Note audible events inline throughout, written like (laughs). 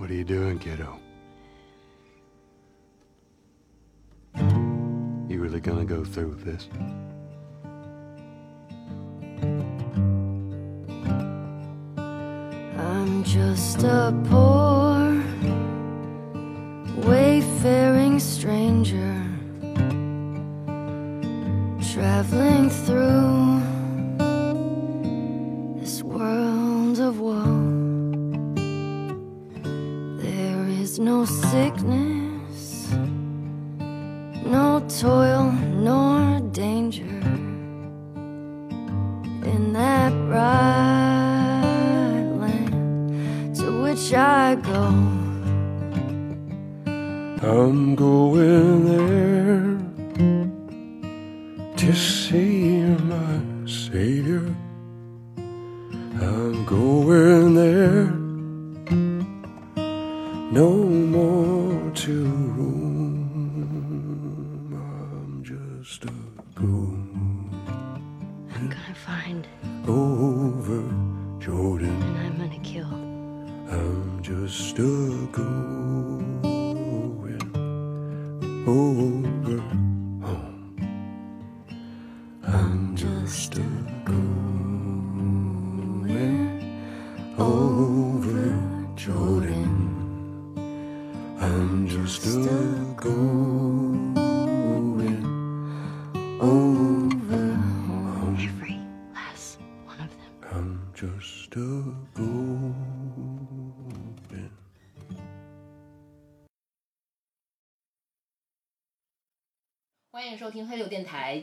What are you doing, kiddo? You really gonna go through with this? I'm just a poor, wayfaring stranger traveling through sickness,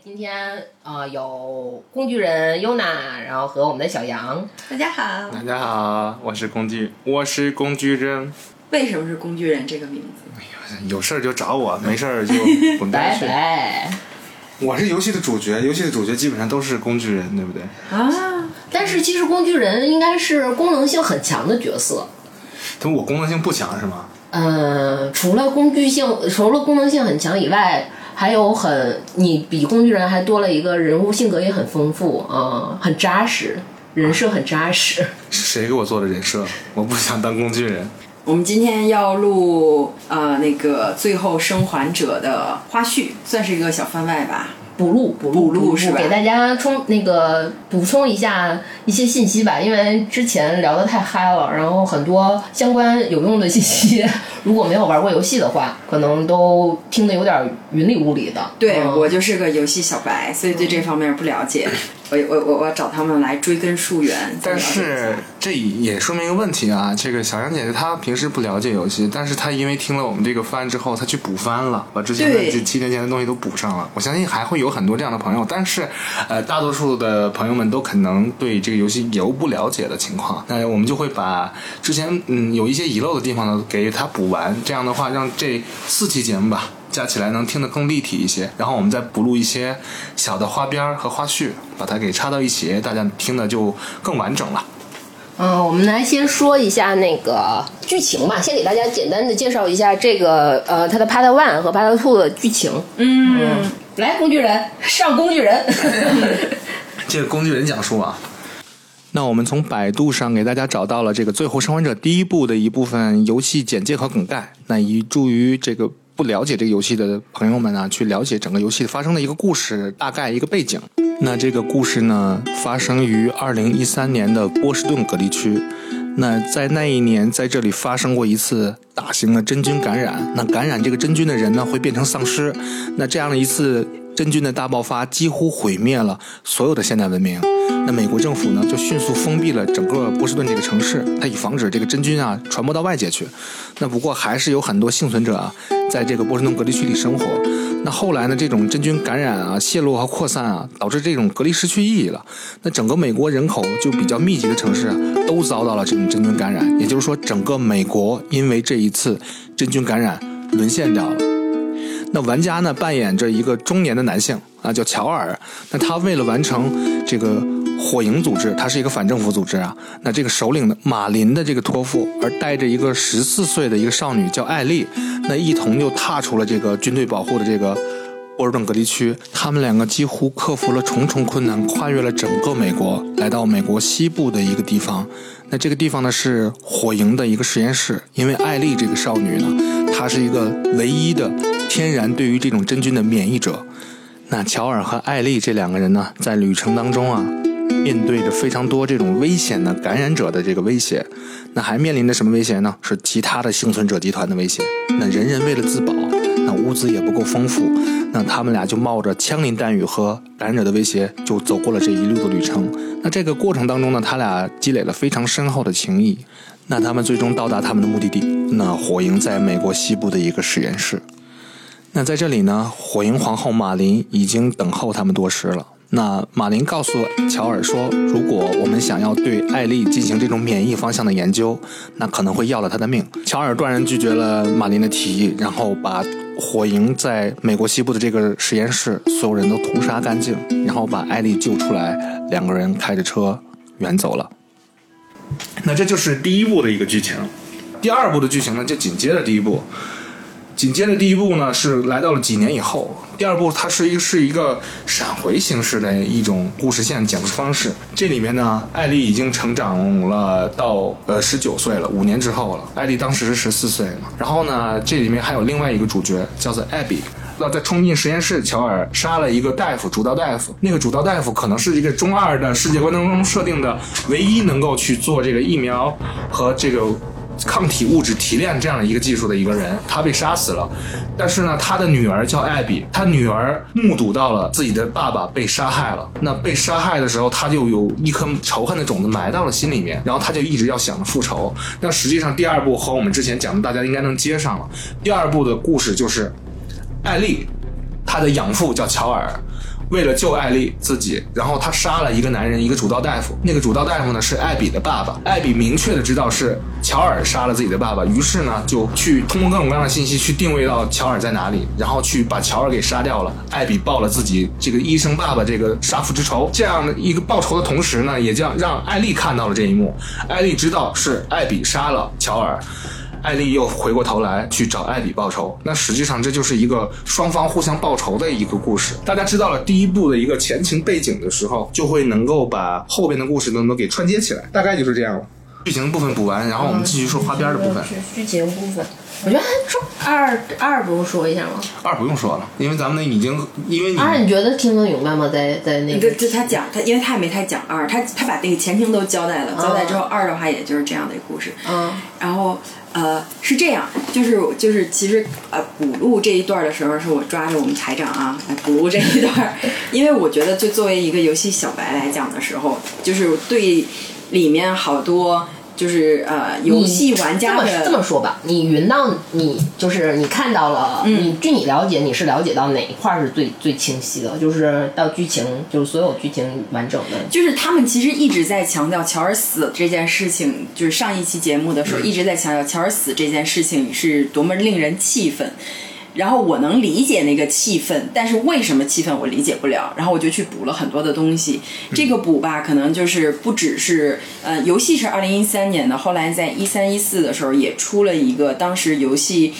今天呃有工具人优娜，然后和我们的小杨。大家好，大家好，我是工具，我是工具人。为什么是工具人这个名字？有事儿就找我，没事儿就 (laughs) 滚蛋拜去。拜。我是游戏的主角，游戏的主角基本上都是工具人，对不对？啊，但是其实工具人应该是功能性很强的角色。但我功能性不强是吗？呃，除了工具性，除了功能性很强以外，还有很你比工具人还多了一个人物性格也很丰富啊、很扎实，人设很扎实。是谁给我做的人设？我不想当工具人。我们今天要录呃那个《最后生还者》的花絮，算是一个小番外吧。补录补补录录是吧给大家充那个补充一下一些信息吧，因为之前聊得太嗨了，然后很多相关有用的信息，(laughs) 如果没有玩过游戏的话，可能都听得有点云里雾里的。对、嗯我就是个游戏小白，所以对这方面不了解。我我我我找他们来追根溯源。但是这也说明一个问题啊，这个小杨姐姐她平时不了解游戏，但是她因为听了我们这个番之后，她去补番了，把之前的这七年前的东西都补上了。我相信还会有很多这样的朋友，但是呃，大多数的朋友们都可能对这个游戏有不了解的情况，那我们就会把之前嗯有一些遗漏的地方呢给它补完，这样的话让这四期节目吧。加起来能听得更立体一些，然后我们再补录一些小的花边儿和花絮，把它给插到一起，大家听的就更完整了。嗯，我们来先说一下那个剧情吧，先给大家简单的介绍一下这个呃它的 Part One 和 Part Two 的剧情。嗯，来工具人上工具人。(laughs) 这个工具人讲述啊。那我们从百度上给大家找到了这个《最后生还者》第一部的一部分游戏简介和梗概，那以助于这个不了解这个游戏的朋友们啊，去了解整个游戏发生的一个故事，大概一个背景。那这个故事呢，发生于二零一三年的波士顿隔离区。那在那一年，在这里发生过一次大型的真菌感染。那感染这个真菌的人呢，会变成丧尸。那这样的一次真菌的大爆发，几乎毁灭了所有的现代文明。那美国政府呢，就迅速封闭了整个波士顿这个城市，它以防止这个真菌啊传播到外界去。那不过还是有很多幸存者啊，在这个波士顿隔离区里生活。那后来呢，这种真菌感染啊、泄露和扩散啊，导致这种隔离失去意义了。那整个美国人口就比较密集的城市啊，都遭到了这种真菌感染。也就是说，整个美国因为这一次真菌感染沦陷掉了。那玩家呢扮演着一个中年的男性啊，叫乔尔。那他为了完成这个火营组织，他是一个反政府组织啊。那这个首领的马林的这个托付，而带着一个十四岁的一个少女叫艾丽，那一同就踏出了这个军队保护的这个波尔顿隔离区。他们两个几乎克服了重重困难，跨越了整个美国，来到美国西部的一个地方。那这个地方呢是火营的一个实验室，因为艾丽这个少女呢，她是一个唯一的天然对于这种真菌的免疫者。那乔尔和艾丽这两个人呢，在旅程当中啊，面对着非常多这种危险的感染者的这个威胁，那还面临着什么威胁呢？是其他的幸存者集团的威胁。那人人为了自保，那物资也不够丰富，那他们俩就冒着枪林弹雨和感染者的威胁，就走过了这一路的旅程。那这个过程当中呢，他俩积累了非常深厚的情谊。那他们最终到达他们的目的地，那火营在美国西部的一个实验室。那在这里呢，火营皇后马林已经等候他们多时了。那马林告诉乔尔说，如果我们想要对艾丽进行这种免疫方向的研究，那可能会要了她的命。乔尔断然拒绝了马林的提议，然后把火营在美国西部的这个实验室所有人都屠杀干净，然后把艾丽救出来，两个人开着车远走了。那这就是第一部的一个剧情。第二部的剧情呢，就紧接着第一部。紧接着第一部呢是来到了几年以后，第二部它是一个是一个闪回形式的一种故事线讲述方式。这里面呢，艾丽已经成长了到呃十九岁了，五年之后了。艾丽当时是十四岁嘛。然后呢，这里面还有另外一个主角叫做艾比。那在冲进实验室，乔尔杀了一个大夫，主刀大夫。那个主刀大夫可能是一个中二的世界观当中设定的唯一能够去做这个疫苗和这个。抗体物质提炼这样的一个技术的一个人，他被杀死了。但是呢，他的女儿叫艾比，他女儿目睹到了自己的爸爸被杀害了。那被杀害的时候，他就有一颗仇恨的种子埋到了心里面，然后他就一直要想着复仇。那实际上第二部和我们之前讲的，大家应该能接上了。第二部的故事就是艾丽，她的养父叫乔尔。为了救艾丽自己，然后他杀了一个男人，一个主刀大夫。那个主刀大夫呢是艾比的爸爸。艾比明确的知道是乔尔杀了自己的爸爸，于是呢就去通过各种各样的信息去定位到乔尔在哪里，然后去把乔尔给杀掉了。艾比报了自己这个医生爸爸这个杀父之仇。这样的一个报仇的同时呢，也将让艾丽看到了这一幕。艾丽知道是艾比杀了乔尔。艾丽又回过头来去找艾比报仇，那实际上这就是一个双方互相报仇的一个故事。大家知道了第一部的一个前情背景的时候，就会能够把后边的故事都能给串接起来，大概就是这样了。剧情部分补完，然后我们继续说花边的部分。是剧情部分，我觉得说二二不用说一下吗？二不用说了，因为咱们那已经，因为你二你觉得听得明白吗？在在那个就就他讲他，因为他也没太讲二，他他把那个前情都交代了，交代之后二的话也就是这样的一个故事。嗯然后呃是这样，就是就是其实呃补录这一段的时候，是我抓着我们台长啊来补录这一段，(laughs) 因为我觉得就作为一个游戏小白来讲的时候，就是对里面好多就是呃游戏玩家这么这么。说吧，你云到你就是你看到了，嗯你据你了解，你是了解到哪一块儿是最最清晰的？就是到剧情，就是所有剧情完整的。就是他们其实一直在强调乔尔死这件事情，就是上一期节目的时候一直在强调乔尔死这件事情是多么令人气愤。然后我能理解那个气愤，但是为什么气愤我理解不了。然后我就去补了很多的东西。这个补吧，可能就是不只是呃，游戏是二零一三年的，后来在一三一四的时候也出了一个当时游戏。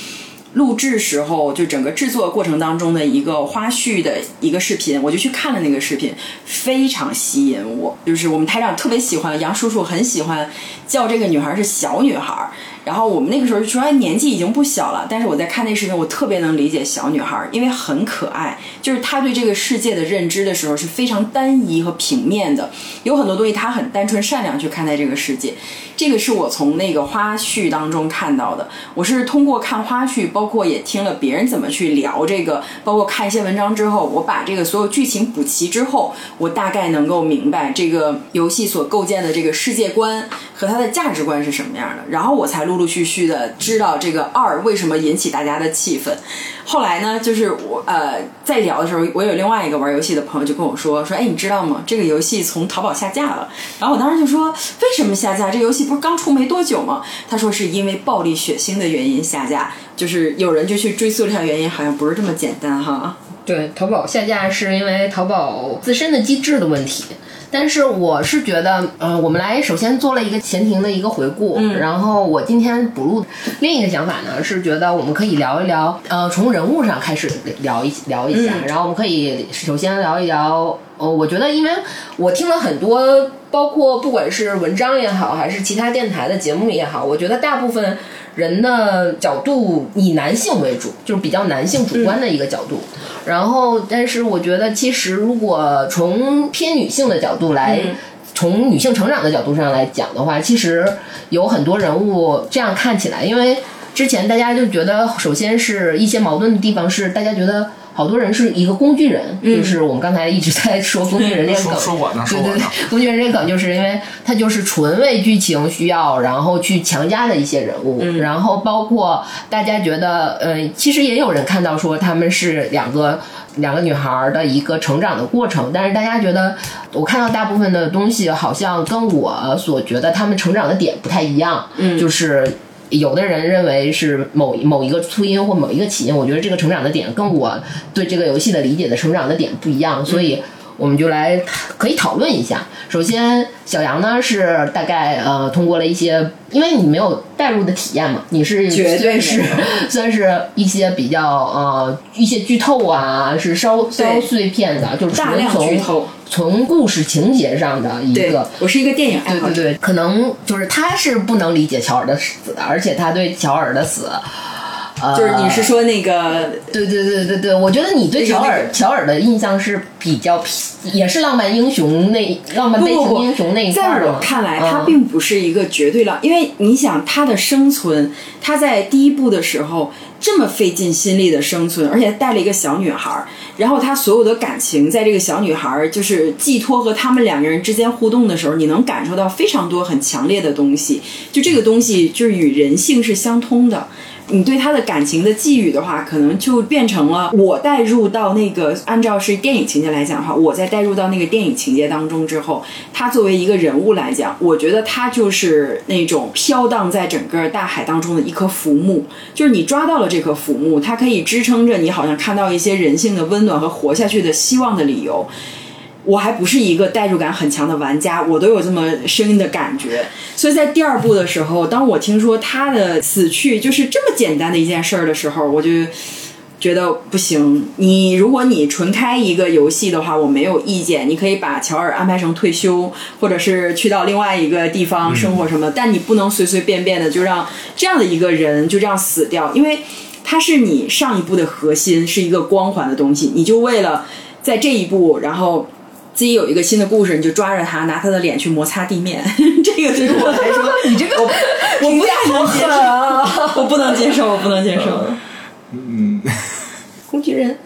录制时候，就整个制作过程当中的一个花絮的一个视频，我就去看了那个视频，非常吸引我。就是我们台长特别喜欢，杨叔叔很喜欢叫这个女孩是小女孩。然后我们那个时候虽然，年纪已经不小了。但是我在看那视频，我特别能理解小女孩，因为很可爱。就是她对这个世界的认知的时候是非常单一和平面的，有很多东西她很单纯善良去看待这个世界。这个是我从那个花絮当中看到的。我是通过看花絮，包括也听了别人怎么去聊这个，包括看一些文章之后，我把这个所有剧情补齐之后，我大概能够明白这个游戏所构建的这个世界观和它的价值观是什么样的。然后我才陆陆续续的知道这个二为什么引起大家的气愤。后来呢，就是我呃在聊的时候，我有另外一个玩游戏的朋友就跟我说说，哎，你知道吗？这个游戏从淘宝下架了。然后我当时就说，为什么下架？这游戏不是刚出没多久吗？他说是因为暴力血腥的原因下架。就是有人就去追溯这条原因，好像不是这么简单哈。对，淘宝下架是因为淘宝自身的机制的问题。但是我是觉得，嗯、我们来首先做了一个前庭的一个回顾，嗯。然后我今天补录另一个想法呢，是觉得我们可以聊一聊，呃，从人物上开始聊一聊一下，嗯。然后我们可以首先聊一聊，呃，我觉得因为我听了很多，包括不管是文章也好，还是其他电台的节目也好，我觉得大部分人的角度以男性为主，就是比较男性主观的一个角度。然后，但是我觉得其实如果从偏女性的角度来。嗯从女性成长的角度上来讲的话，其实有很多人物这样看起来，因为之前大家就觉得，首先是一些矛盾的地方是，大家觉得好多人是一个工具人，就是我们刚才一直在说工具人这个梗，说说我呢对对对工具人这个梗就是因为他就是纯为剧情需要，然后去强加的一些人物，然后包括大家觉得，呃，其实也有人看到说他们是两个两个女孩儿的一个成长的过程，但是大家觉得，我看到大部分的东西好像跟我所觉得他们成长的点不太一样，嗯，就是。有的人认为是某某一个初音或某一个起因，我觉得这个成长的点跟我对这个游戏的理解的成长的点不一样，所以我们就来可以讨论一下。首先，小杨呢是大概呃通过了一些，因为你没有代入的体验嘛，你是绝对是。算是一些比较呃一些剧透啊，是稍稍碎片的，就是大量纯从剧透从故事情节上的一个。我是一个电影爱好者，对对对，可能就是他是不能理解乔尔的死的，而且他对乔尔的死，呃，就是你是说那个对对对对对，我觉得你对乔尔乔尔的印象是比较也是浪漫英雄那浪漫英雄那一块在我看来，他嗯并不是一个绝对浪，因为你想他的生存，他在第一部的时候这么费尽心力的生存，而且带了一个小女孩儿，然后他所有的感情在这个小女孩儿就是寄托和他们两个人之间互动的时候，你能感受到非常多很强烈的东西，就这个东西就是与人性是相通的。你对他的感情的寄予的话，可能就变成了我带入到那个，按照是电影情节来讲的话，我在带入到那个电影情节当中之后，他作为一个人物来讲，我觉得他就是那种飘荡在整个大海当中的一棵浮木，就是你抓到了这棵浮木，它可以支撑着你，好像看到一些人性的温暖和活下去的希望的理由。我还不是一个代入感很强的玩家，我都有这么深的感觉。所以在第二部的时候，当我听说他的死去就是这么简单的一件事儿的时候，我就觉得不行。你如果你纯开一个游戏的话，我没有意见，你可以把乔尔安排成退休，或者是去到另外一个地方生活什么，但你不能随随便便的就让这样的一个人就这样死掉，因为他是你上一部的核心，是一个光环的东西，你就为了在这一步，然后。自己有一个新的故事，你就抓着他，拿他的脸去摩擦地面。(laughs) 这个对于我来说，(laughs) 你这个我我不太能接受，我不能接受，我不能接受。工具人，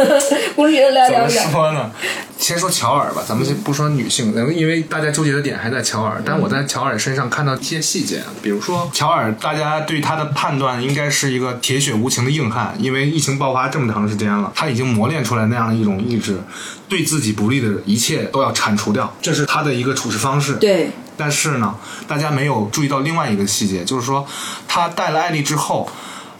(laughs) 工具人来怎么聊聊。说呢？先说乔尔吧，咱们先不说女性，因为大家纠结的点还在乔尔。但我在乔尔身上看到一些细节，比如说乔尔，大家对他的判断应该是一个铁血无情的硬汉，因为疫情爆发这么长时间了，他已经磨练出来那样的一种意志，对自己不利的一切都要铲除掉，这是他的一个处事方式。对，但是呢，大家没有注意到另外一个细节，就是说他带了艾丽之后。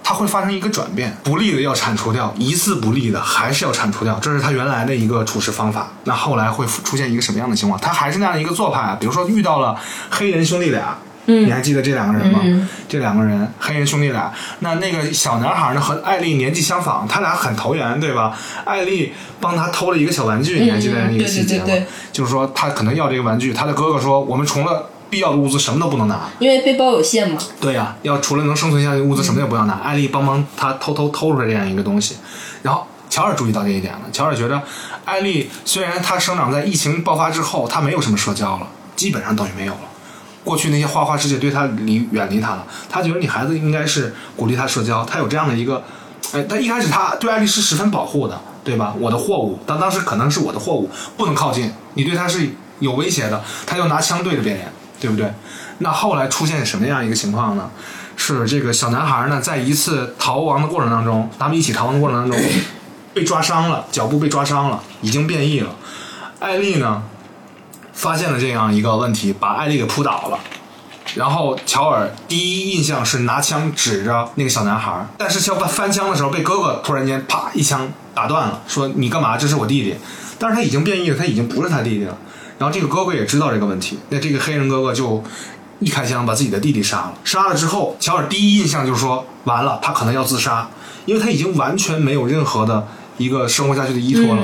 他会发生一个转变，不利的要铲除掉，一次不利的还是要铲除掉，这是他原来的一个处事方法。那后来会出现一个什么样的情况？他还是那样的一个做派啊，比如说遇到了黑人兄弟俩，嗯，你还记得这两个人吗？这两个人黑人兄弟俩，那那个小男孩呢和艾丽年纪相仿，他俩很投缘，对吧？艾丽帮他偷了一个小玩具，你还记得那个细节吗？对对对对就是说他可能要这个玩具，他的哥哥说我们除了必要的物资什么都不能拿。因为背包有限嘛，对呀、要除了能生存下去的物资，什么也不要拿。艾丽帮忙他偷偷偷出来这样一个东西，然后乔尔注意到这一点了。乔尔觉得，艾丽虽然她生长在疫情爆发之后，她没有什么社交了，基本上等于没有了。过去那些花花世界对她离远离她了，他觉得你孩子应该是鼓励她社交，他有这样的一个，哎，他一开始他对艾丽是十分保护的，对吧？我的货物，但当时可能是我的货物，不能靠近，你对他是有威胁的，他就拿枪对着别人，对不对？那后来出现什么样一个情况呢？是这个小男孩呢，在一次逃亡的过程当中，他们一起逃亡的过程当中，(coughs) 被抓伤了，脚部被抓伤了，已经变异了。艾丽呢，发现了这样一个问题，把艾丽给扑倒了。然后乔尔第一印象是拿枪指着那个小男孩，但是要翻枪的时候被哥哥突然间啪一枪打断了，说你干嘛？这是我弟弟。但是他已经变异了，他已经不是他弟弟了。然后这个哥哥也知道这个问题，那这个黑人哥哥就一开枪把自己的弟弟杀了。杀了之后，乔尔第一印象就是说，完了，他可能要自杀，因为他已经完全没有任何的一个生活下去的依托了。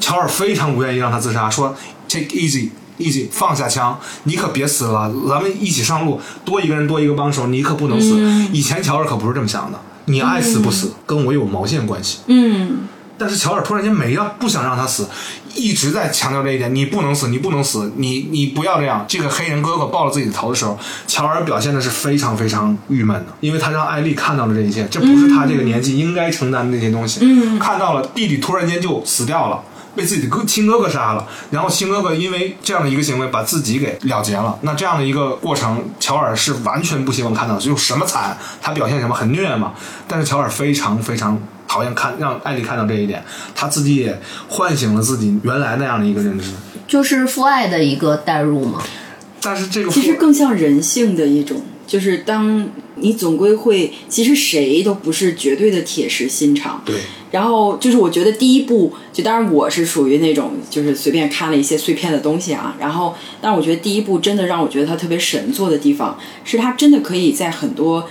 乔尔非常不愿意让他自杀，说 take easy。easy，放下枪，你可别死了，咱们一起上路，多一个人多一个帮手，你可不能死。以前乔尔可不是这么想的，你爱死不死，跟我有毛线关系？嗯，但是乔尔突然间没了，不想让他死，一直在强调这一点：你不能死，你不能死，你你不要这样。这个黑人哥哥抱了自己的头的时候，乔尔表现的是非常非常郁闷的，因为他让艾丽看到了这一切，这不是他这个年纪应该承担的那些东西。嗯，看到了弟弟突然间就死掉了。被自己的哥亲哥哥杀了，然后亲哥哥因为这样的一个行为把自己给了结了。那这样的一个过程，乔尔是完全不希望看到，就什么惨，他表现什么很虐嘛。但是乔尔非常非常讨厌看让艾丽看到这一点，她自己也唤醒了自己原来那样的一个认知。就是父爱的一个代入嘛。但是这个其实更像人性的一种，就是当你总归会，其实谁都不是绝对的铁石心肠。对然后就是我觉得第一部，就当然我是属于那种就是随便看了一些碎片的东西啊，然后但我觉得第一部真的让我觉得它特别神作的地方，是他真的可以在很多。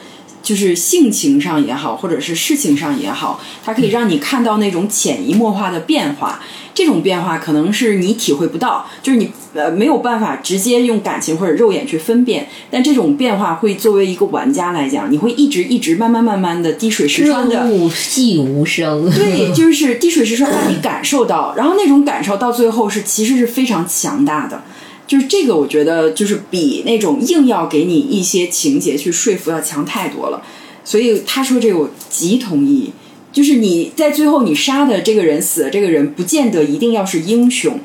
就是性情上也好，或者是事情上也好，它可以让你看到那种潜移默化的变化。这种变化可能是你体会不到，就是你呃没有办法直接用感情或者肉眼去分辨。但这种变化会作为一个玩家来讲，你会一直一直慢慢慢慢的滴水石穿的细无声。对，就 (laughs) 是滴水石穿，让你感受到，然后那种感受到最后是其实是非常强大的。就是这个，我觉得就是比那种硬要给你一些情节去说服要强太多了。所以他说这个我极同意，就是你在最后你杀的这个人死的这个人，不见得一定要是英雄，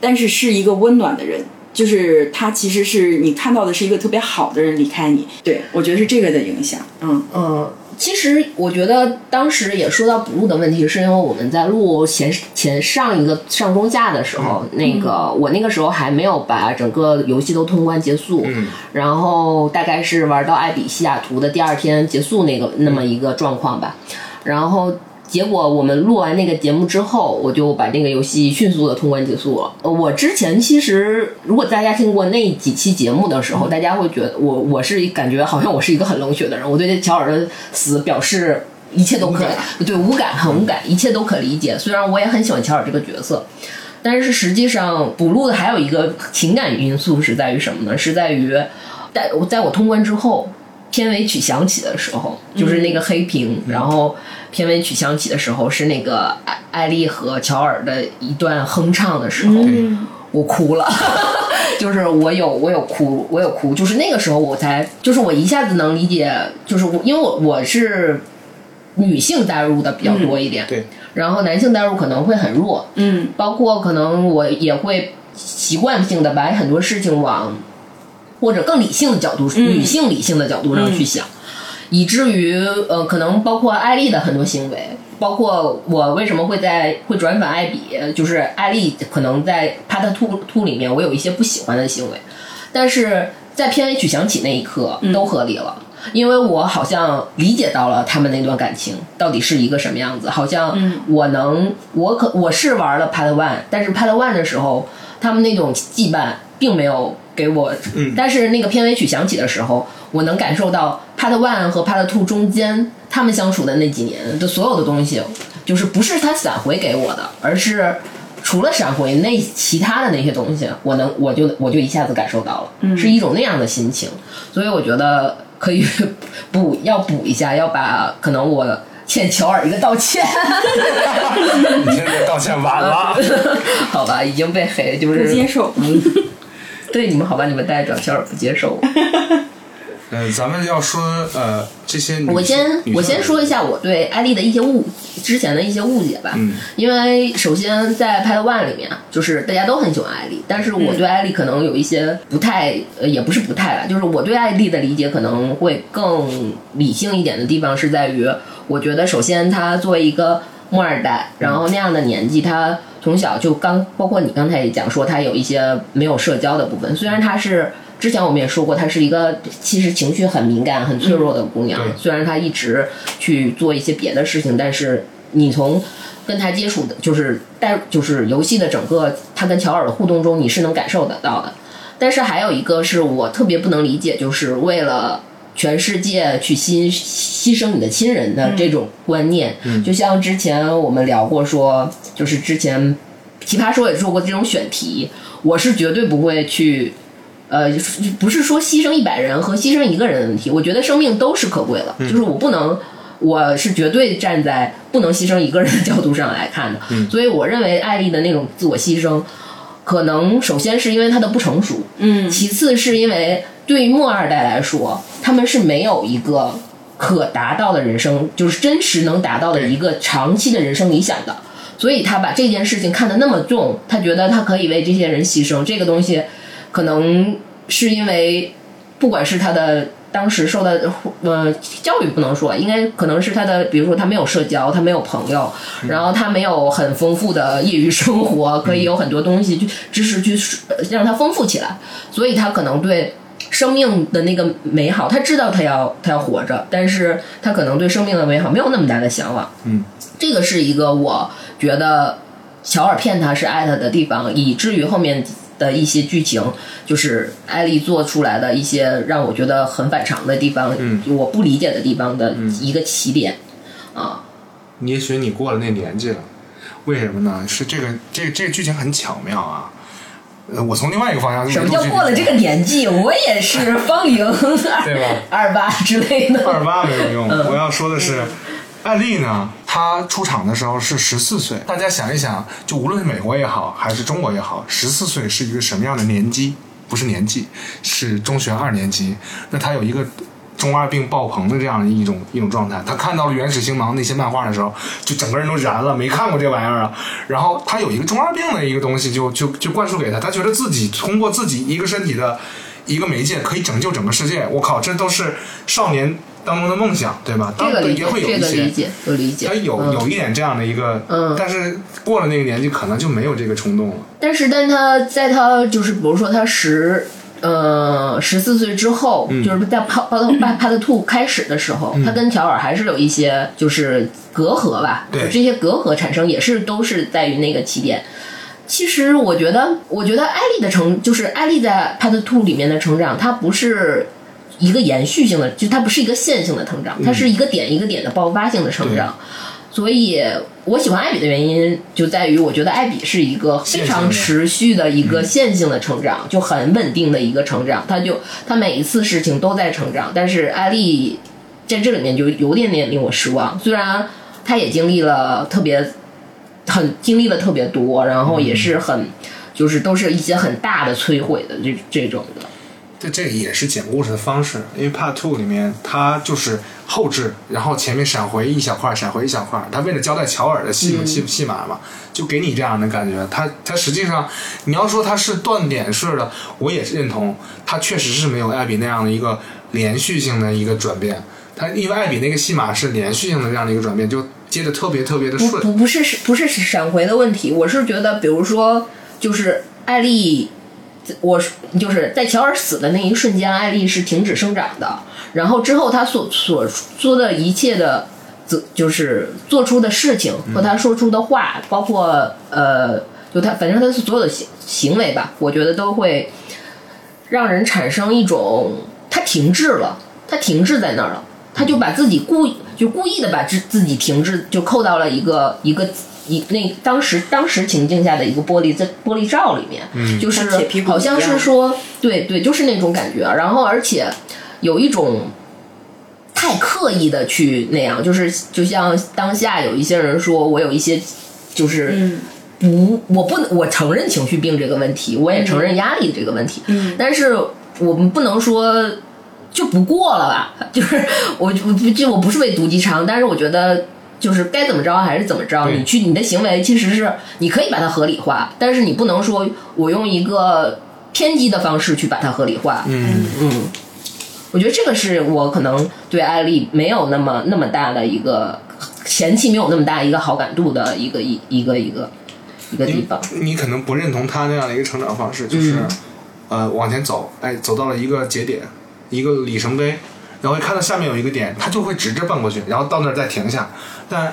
但是是一个温暖的人。就是他其实是你看到的是一个特别好的人离开你，对我觉得是这个的影响。嗯，嗯，其实我觉得当时也说到补录的问题，是因为我们在录前前上一个上中下的时候，那个我那个时候还没有把整个游戏都通关结束，嗯然后大概是玩到艾比西雅图的第二天结束那个那么一个状况吧，然后。结果我们录完那个节目之后，我就把那个游戏迅速的通关结束了。呃我之前其实，如果大家听过那几期节目的时候，大家会觉得我我是感觉好像我是一个很冷血的人，我对乔尔的死表示一切都可无对无感，很无感，一切都可理解。虽然我也很喜欢乔尔这个角色，但是实际上补录的还有一个情感因素是在于什么呢？是在于在我在我通关之后，片尾曲响起的时候，就是那个黑屏，然后片尾曲响起的时候是那个艾艾丽和乔尔的一段哼唱的时候，我哭了。(laughs) 就是我有我有哭，我有哭，就是那个时候我才，就是我一下子能理解，就是我因为我我是女性代入的比较多一点，对，然后男性代入可能会很弱，嗯，包括可能我也会习惯性的把很多事情往或者更理性的角度、女性理性的角度上去想，以至于呃，可能包括艾丽的很多行为，包括我为什么会在会转粉艾比，就是艾丽可能在 Part Two Two 里面我有一些不喜欢的行为，但是在片尾曲响起那一刻都合理了。因为我好像理解到了他们那段感情到底是一个什么样子，好像我能，我可我是玩了 Part One，但是 Part One 的时候，他们那种羁绊并没有给我，嗯但是那个片尾曲响起的时候，我能感受到 Part One 和 Part Two 中间他们相处的那几年的所有的东西，就是不是他闪回给我的，而是除了闪回那其他的那些东西，我能我就我就一下子感受到了，是一种那样的心情，所以我觉得可以补要补一下，要把可能我欠乔尔一个道歉，你现在道歉晚了。(laughs) 好吧，已经被黑，就是不接受。(laughs) 对你们好吧，你们带着乔尔不接受。呃，咱们要说呃这些，我先我先说一下我对艾丽的一些误之前的一些误解吧。嗯因为首先在 Pad One 里面，就是大家都很喜欢艾丽，但是我对艾丽可能有一些不太，呃，也不是不太吧，就是我对艾丽的理解可能会更理性一点的地方是在于，我觉得首先她作为一个末二代，然后那样的年纪，她从小就刚，包括你刚才也讲说她有一些没有社交的部分，虽然她是。之前我们也说过，她是一个其实情绪很敏感、很脆弱的姑娘。对虽然她一直去做一些别的事情，但是你从跟她接触的，就是带就是游戏的整个她跟乔尔的互动中，你是能感受得到的。但是还有一个是我特别不能理解，就是为了全世界去牺牺牲你的亲人的这种观念。就像之前我们聊过说，就是之前奇葩说也做过这种选题，我是绝对不会去。呃，不是说牺牲一百人和牺牲一个人的问题，我觉得生命都是可贵的，就是我不能，我是绝对站在不能牺牲一个人的角度上来看的，所以我认为艾丽的那种自我牺牲，可能首先是因为她的不成熟，嗯。其次是因为对于末二代来说，他们是没有一个可达到的人生，就是真实能达到的一个长期的人生理想的，所以他把这件事情看得那么重，他觉得他可以为这些人牺牲，这个东西可能是因为不管是他的。当时受的呃教育不能说，应该可能是他的，比如说他没有社交，他没有朋友，然后他没有很丰富的业余生活，可以有很多东西去知识去呃让他丰富起来，所以他可能对生命的那个美好，他知道他要他要活着，但是他可能对生命的美好没有那么大的向往。嗯，这个是一个我觉得乔尔骗他是爱他的地方，以至于后面的一些剧情，就是艾丽做出来的一些让我觉得很反常的地方，嗯我不理解的地方的一个起点。啊，也许你过了那年纪了，为什么呢？是这个这个这个剧情很巧妙啊。呃，我从另外一个方向，什么叫过了这个年纪？我也是芳龄 (laughs) 对吧二八之类的。二八没有用，嗯我要说的是，艾丽呢，她出场的时候是十四岁。大家想一想，就无论是美国也好，还是中国也好，十四岁是一个什么样的年纪？不是年纪，是中学二年级。那她有一个中二病爆棚的这样一种一种状态。她看到了《原始星芒》那些漫画的时候，就整个人都燃了，没看过这玩意儿啊。然后她有一个中二病的一个东西就，就就灌输给她，她觉得自己通过自己一个身体的一个媒介可以拯救整个世界。我靠，这都是少年当中的梦想，对吧？这个理解也会，有一些这个理。解，有理解。他有嗯有一点这样的一个，嗯但是过了那个年纪，可能就没有这个冲动了。但是，但他在他就是，比如说他十呃十四岁之后，就是在帕帕特帕帕特兔开始的时候，他跟乔尔还是有一些就是隔阂吧。对这些隔阂产生也是都是在于那个起点。其实我觉得，我觉得艾丽的成就是艾丽在帕特兔里面的成长，它不是一个延续性的，就它不是一个线性的成长，它是一个点一个点的爆发性的成长。所以我喜欢艾比的原因就在于，我觉得艾比是一个非常持续的一个线性的成长，就很稳定的一个成长。他就他每一次事情都在成长，但是艾丽在这里面就有点点令我失望。虽然他也经历了特别很经历了特别多，然后也是很就是都是一些很大的摧毁的这这种的。这这也是讲故事的方式，因为 Part Two 里面它就是后置，然后前面闪回一小块，闪回一小块，他为了交代乔尔的戏、戏戏码嘛，就给你这样的感觉。它它实际上你要说它是断点式的，我也是认同，它确实是没有艾比那样的一个连续性的一个转变。它因为艾比那个戏码是连续性的这样的一个转变，就接的特别特别的顺。不不是不是闪回的问题，我是觉得，比如说，就是艾丽，我是就是在乔尔死的那一瞬间，艾丽是停止生长的，然后之后他所所说的一切的，自就是做出的事情和他说出的话，包括呃，就他反正他所有的行行为吧，我觉得都会让人产生一种他停滞了，他停滞在那儿了。他就把自己故意就故意的把自自己停滞，就扣到了一个一个一那当时当时情境下的一个玻璃在玻璃罩里面，嗯、就是好像是说对对，就是那种感觉。然后而且有一种太刻意的去那样，就是就像当下有一些人说我有一些就是。嗯不，我不，我承认情绪病这个问题，我也承认压力这个问题，嗯但是我们不能说就不过了吧？(laughs) 就是我我不就我不是为毒鸡汤，但是我觉得就是该怎么着还是怎么着。你去你的行为其实是你可以把它合理化，但是你不能说我用一个偏激的方式去把它合理化。嗯，嗯，我觉得这个是我可能对艾丽没有那么那么大的一个前期没有那么大一个好感度的一个一一个一个一个地方。你可能不认同他那样的一个成长方式，就是、嗯呃往前走，哎，走到了一个节点，一个里程碑，然后看到下面有一个点，他就会直着奔过去，然后到那儿再停下。但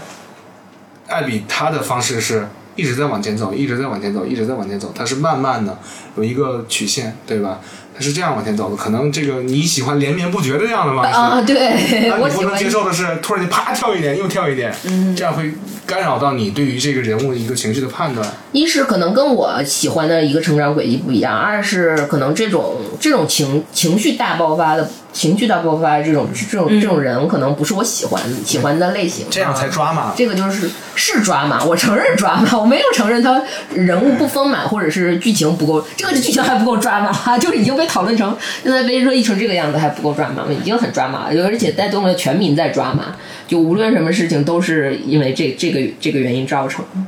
艾比他的方式是一直在往前走，一直在往前走，一直在往前走，他是慢慢的有一个曲线，对吧？他是这样往前走的。可能这个你喜欢连绵不绝的这样的方式，啊，对，那我不能接受的是突然间啪跳一点又跳一点，这样会干扰到你对于这个人物的一个情绪的判断。一是可能跟我喜欢的一个成长轨迹不一样，二是可能这种这种情情绪大爆发的情绪大爆发这种这种这种人，可能不是我喜欢喜欢的类型。这样才抓嘛。这个就是是抓嘛，我承认抓嘛，我没有承认他人物不丰满或者是剧情不够，这个剧情还不够抓嘛，(laughs) 就是已经被讨论成现在被热议成这个样子还不够抓嘛，已经很抓嘛，而且带动了全民在抓嘛，就无论什么事情都是因为这这个这个原因造成的。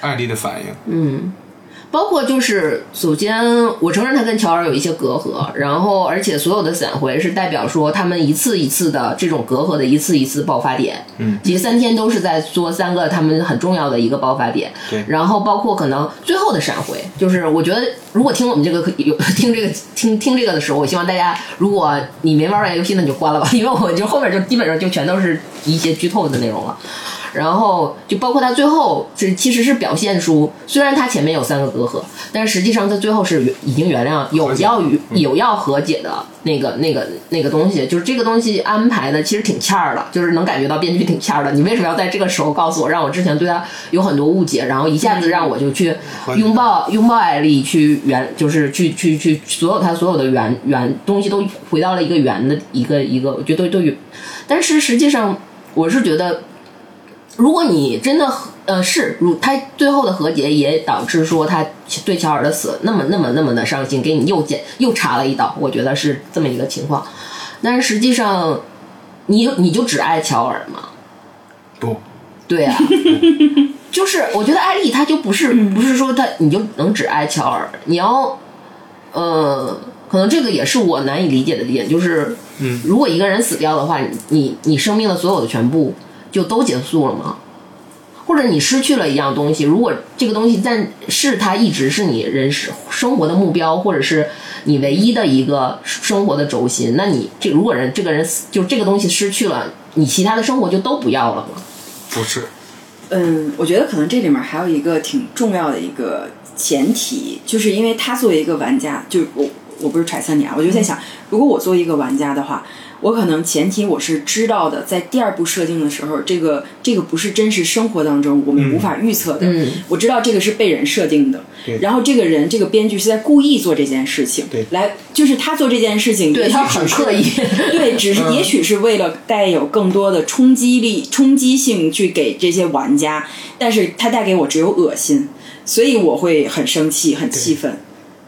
艾丽的反应，包括就是，首先我承认他跟乔尔有一些隔阂，然后而且所有的闪回是代表说他们一次一次的这种隔阂的一次一次爆发点。嗯，其实三天都是在说三个他们很重要的一个爆发点。对然后包括可能最后的闪回，就是我觉得如果听我们这个可 (laughs) 有听这个听听这个的时候，我希望大家如果你没玩完游戏，那你就关了吧，因为我就后面就基本上就全都是一些剧透的内容了。然后就包括他最后是其实是表现出，虽然他前面有三个隔阂，但是实际上他最后是已经原谅有要与有要和解的那个那个那个东西，就是这个东西安排的其实挺欠儿的，就是能感觉到编剧挺欠儿的。你为什么要在这个时候告诉我，让我之前对他有很多误解，然后一下子让我就去拥抱拥抱艾丽，去原就是去去去所有他所有的原原东西都回到了一个圆的一个一个，我觉得都有，但是实际上我是觉得。如果你真的呃是，如他最后的和解也导致说他对乔尔的死那么那么那么的伤心，给你又剪又插了一刀，我觉得是这么一个情况。但是实际上，你你就只爱乔尔吗？不，对啊，就是我觉得艾丽她就不是不是说她你就能只爱乔尔，你要呃，可能这个也是我难以理解的点，就是嗯，如果一个人死掉的话，你你你生命的所有的全部就都结束了吗？或者你失去了一样东西，如果这个东西但是它一直是你人生生活的目标，或者是你唯一的一个生活的轴心，那你这如果人这个人就这个东西失去了，你其他的生活就都不要了吗？不是，嗯，我觉得可能这里面还有一个挺重要的一个前提，就是因为他作为一个玩家，就我我不是揣测你啊，我就在想，如果我作为一个玩家的话，我可能前提我是知道的，在第二部设定的时候，这个这个不是真实生活当中我们无法预测的，嗯。我知道这个是被人设定的。对，然后这个人这个编剧是在故意做这件事情，对。来就是他做这件事情，对他很刻意。(laughs) 对，只是嗯。也许是为了带有更多的冲击力、冲击性去给这些玩家，但是他带给我只有恶心，所以我会很生气、很气愤，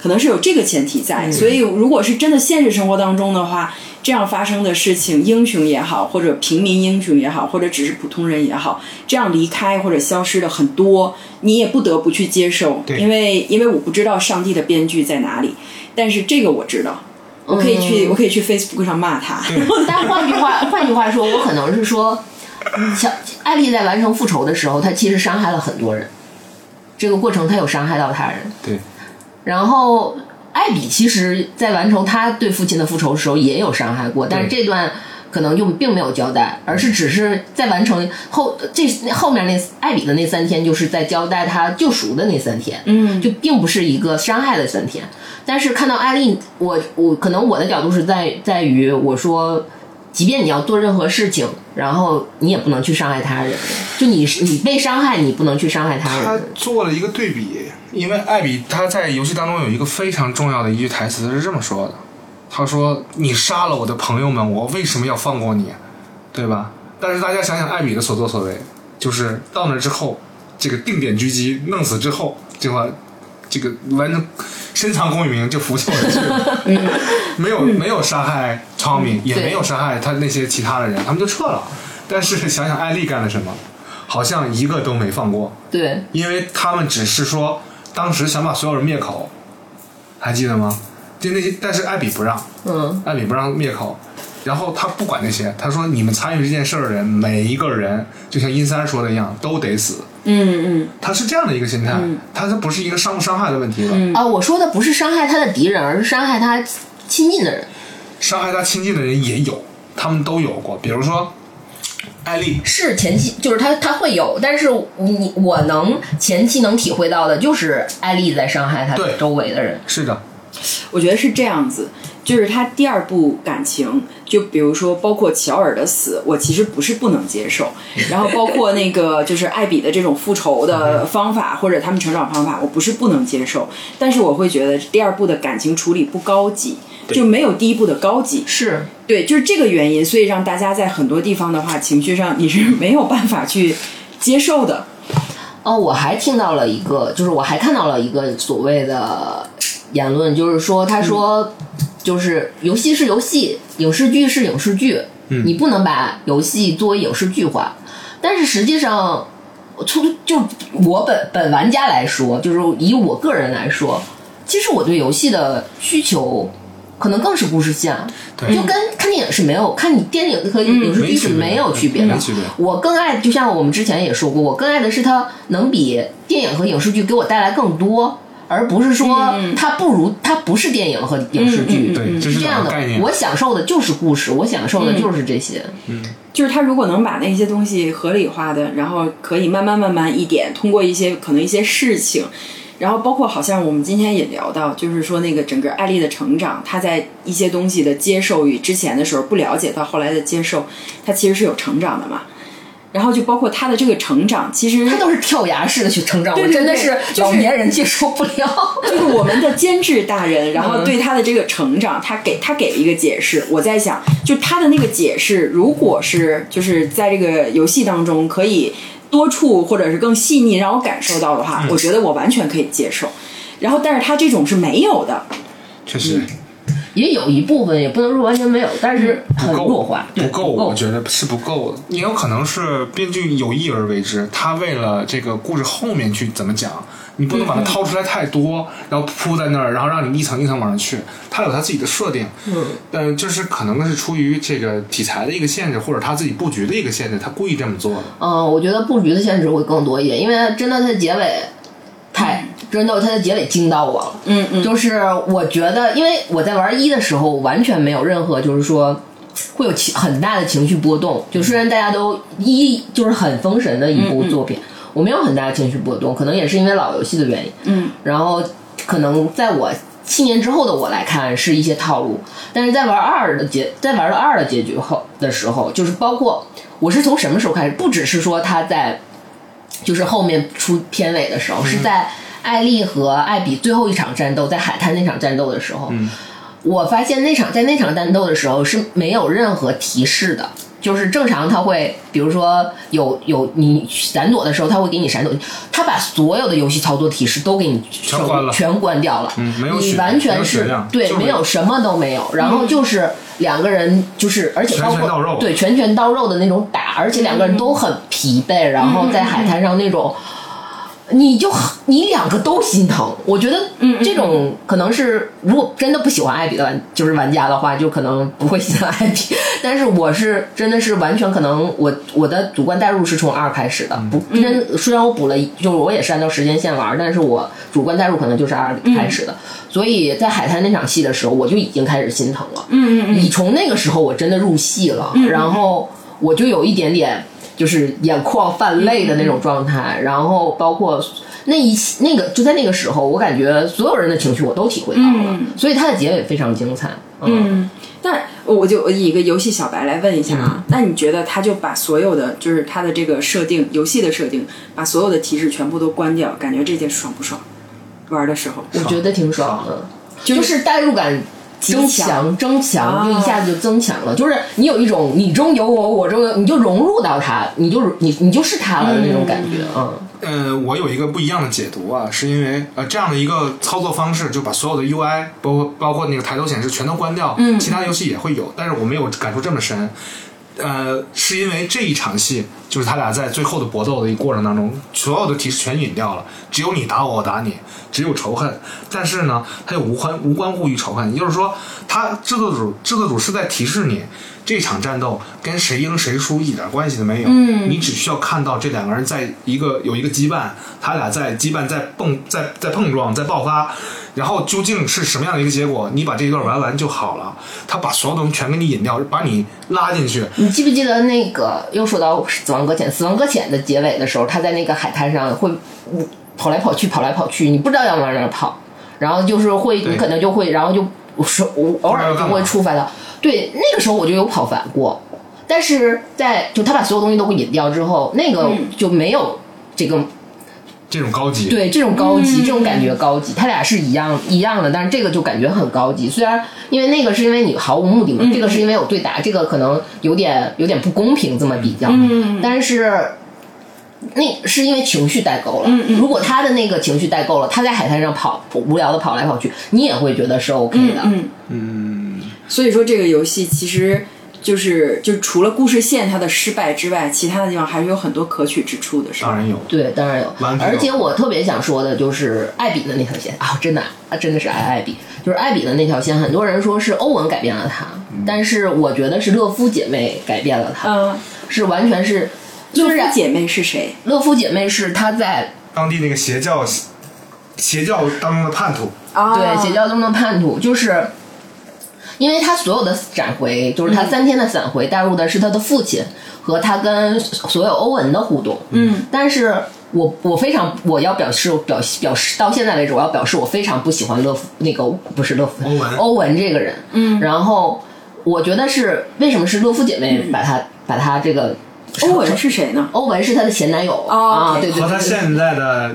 可能是有这个前提在。所以，如果是真的现实生活当中的话，这样发生的事情，英雄也好，或者平民英雄也好，或者只是普通人也好，这样离开或者消失的很多，你也不得不去接受，对因为因为我不知道上帝的编剧在哪里，但是这个我知道。我可以去，我可以去 Facebook 上骂他。(laughs) 但换句话，换句话说，我可能是说，小艾丽在完成复仇的时候，她其实伤害了很多人，这个过程她有伤害到他人。对，然后艾比其实在完成他对父亲的复仇的时候也有伤害过，但是这段可能就并没有交代，而是只是在完成后这后面那艾比的那三天，就是在交代他救赎的那三天，嗯就并不是一个伤害的三天。但是看到艾丽，我我可能我的角度是在在于我说。即便你要做任何事情，然后你也不能去伤害他人。就你你被伤害，你不能去伤害他人他。做了一个对比，因为艾比他在游戏当中有一个非常重要的一句台词是这么说的，他说：“你杀了我的朋友们，我为什么要放过你？对吧？”但是大家想想艾比的所作所为，就是到那之后，这个定点狙击弄死之后，这个这个完成深藏功与名就拂袖而去，(laughs) 没有没有杀害汤米，也没有杀害他那些其他的人，他们就撤了。但是想想艾丽干了什么，好像一个都没放过。对，因为他们只是说当时想把所有人灭口，还记得吗？就那些，但是艾比不让，嗯，艾比不让灭口，然后他不管那些，他说你们参与这件事儿的人，每一个人就像殷三说的一样，都得死。嗯嗯他是这样的一个心态，他这不是一个伤不伤害的问题了，啊，我说的不是伤害他的敌人，而是伤害他亲近的人。伤害他亲近的人也有，他们都有过，比如说。艾丽，是前期就是他他会有，但是你我能前期能体会到的就是艾丽在伤害他对。周围的人。是的，我觉得是这样子，就是他第二部感情，就比如说包括乔尔的死，我其实不是不能接受，(laughs) 然后包括那个就是艾比的这种复仇的方法或者他们成长方法，我不是不能接受，但是我会觉得第二部的感情处理不高级，就没有第一部的高级。是，对，就是这个原因，所以让大家在很多地方的话，情绪上你是没有办法去接受的。哦，我还听到了一个，就是我还看到了一个所谓的言论，就是说，他说，就是游戏是游戏，影视剧是影视剧，你不能把游戏作为影视剧化。但是实际上，从就我本本玩家来说，就是以我个人来说，其实我对游戏的需求。可能更是故事线，就跟看电影是没有看你电影和影视剧是没有区别的。我更爱，就像我们之前也说过，我更爱的是它能比电影和影视剧给我带来更多，而不是说它不如它不是电影和影视剧。对，这是是这样的概念。，我享受的就是故事，我享受的就是这些。就是他如果能把那些东西合理化的，然后可以慢慢慢慢一点，通过一些可能一些事情，然后包括好像我们今天也聊到，就是说那个整个艾丽的成长，她在一些东西的接受与之前的时候不了解到后来的接受，她其实是有成长的嘛。然后就包括他的这个成长，其实他都是跳崖式的去成长，对对我真的是老年人接受不了。(laughs) 就是我们的监制大人，然后对他的这个成长，他给他给了一个解释。我在想，就他的那个解释，如果是就是在这个游戏当中可以多处或者是更细腻让我感受到的话，我觉得我完全可以接受。然后，但是他这种是没有的，确实也有一部分，也不能说完全没有，但是很弱化，不够，不够我觉得是不够的。也有可能是编剧有意而为之，他为了这个故事后面去怎么讲，你不能把它掏出来太多，然后铺在那儿，然后让你一层一层往上去。他有他自己的设定，嗯，呃，就是可能是出于这个题材的一个限制，或者他自己布局的一个限制，他故意这么做的。嗯，我觉得布局的限制会更多一点，因为真的在结尾太真的它的结尾惊到我了。嗯嗯，就是我觉得，因为我在玩一的时候完全没有任何就是说会有情很大的情绪波动。就虽然大家都一就是很封神的一部作品，我没有很大的情绪波动，可能也是因为老游戏的原因。嗯，然后可能在我七年之后的我来看是一些套路，但是在玩二的结，在玩了二的结局后的时候，就是包括我是从什么时候开始，不只是说他在就是后面出片尾的时候，是在艾丽和艾比最后一场战斗，在海滩那场战斗的时候，我发现那场在那场战斗的时候是没有任何提示的。就是正常，他会比如说有有你闪躲的时候，他会给你闪躲，他把所有的游戏操作提示都给你全关了。全关掉了，嗯没有你完全是对没有什么都没有，然后就是两个人就是而且包括拳拳对拳拳到肉的那种打，而且两个人都很疲惫，然后在海滩上那种。你就你两个都心疼，我觉得这种可能是如果真的不喜欢艾比的玩就是玩家的话，就可能不会喜欢艾比。(laughs) 但是我是真的是完全可能我我的主观代入是从二开始的，不真虽然我补了，就是我也是按照时间线玩，但是我主观代入可能就是二开始的。所以在海滩那场戏的时候，我就已经开始心疼了。嗯嗯嗯，你从那个时候我真的入戏了，然后我就有一点点就是眼眶泛泪的那种状态，然后包括那一那个就在那个时候，我感觉所有人的情绪我都体会到了，所以它的结尾非常精彩。嗯，那我就以一个游戏小白来问一下啊，那你觉得他就把所有的就是他的这个设定，游戏的设定，把所有的提示全部都关掉，感觉这件爽不爽？玩的时候，我觉得挺爽的，就就是代入感。增强强，增强，啊就一下子就增强了。就是你有一种你中有我，我中有，你就融入到他，你就你你就是他了的那种感觉。嗯，呃，我有一个不一样的解读啊，是因为呃这样的一个操作方式，就把所有的 UI 包括包括那个抬头显示全都关掉，嗯，其他游戏也会有，但是我没有感触这么深。呃，是因为这一场戏，就是他俩在最后的搏斗的一个过程当中，所有的提示全隐掉了，只有你打我，我打你，只有仇恨。但是呢，他又无关无关乎于仇恨，也就是说，他制作组制作组是在提示你，这场战斗跟谁赢谁输一点关系都没有，嗯，你只需要看到这两个人在一个有一个羁绊，他俩在羁绊在蹦在在碰撞在爆发，然后究竟是什么样的一个结果，你把这一段玩完就好了。他把所有东西全给你引掉，把你拉进去。你记不记得那个又说到《死亡搁浅》，《死亡搁浅》的结尾的时候，他在那个海滩上会嗯跑来跑去，跑来跑去，你不知道要往哪儿跑，然后就是会，你可能就会，然后就是偶偶尔就会触发到，对，那个时候我就有跑反过，但是在就他把所有东西都会引掉之后，那个就没有这个这种高级，对这种高级，这种感觉高级，他俩是一样一样的，但是这个就感觉很高级。虽然因为那个是因为你毫无目的嘛，这个是因为有对打，这个可能有点有点不公平这么比较，但是。那是因为情绪带够了。如果他的那个情绪带够了，他在海滩上跑无聊的跑来跑去，你也会觉得是 OK 的。嗯所以说这个游戏其实就是就除了故事线它的失败之外，其他的地方还是有很多可取之处的，是吧？当然有。对，当然有而且我特别想说的就是艾比的那条线啊，真的啊，真的是爱艾比，就是艾比的那条线，很多人说是欧文改变了他，但是我觉得是乐夫姐妹改变了他，嗯，是完全是，乐就是夫姐妹是谁？乐夫姐妹是她在当地那个邪教，邪教当中的叛徒，啊对邪教中的叛徒，就是因为他所有的闪回，就是他三天的闪回带入的是他的父亲和他跟所有欧文的互动。嗯，但是我我非常我要表示表表示到现在为止，我要表示我非常不喜欢乐夫那个不是乐夫欧文欧文这个人。嗯，然后我觉得是为什么是乐夫姐妹把他、把他这个欧文是谁呢？欧文是她的前男友、哦啊对对对和他现在的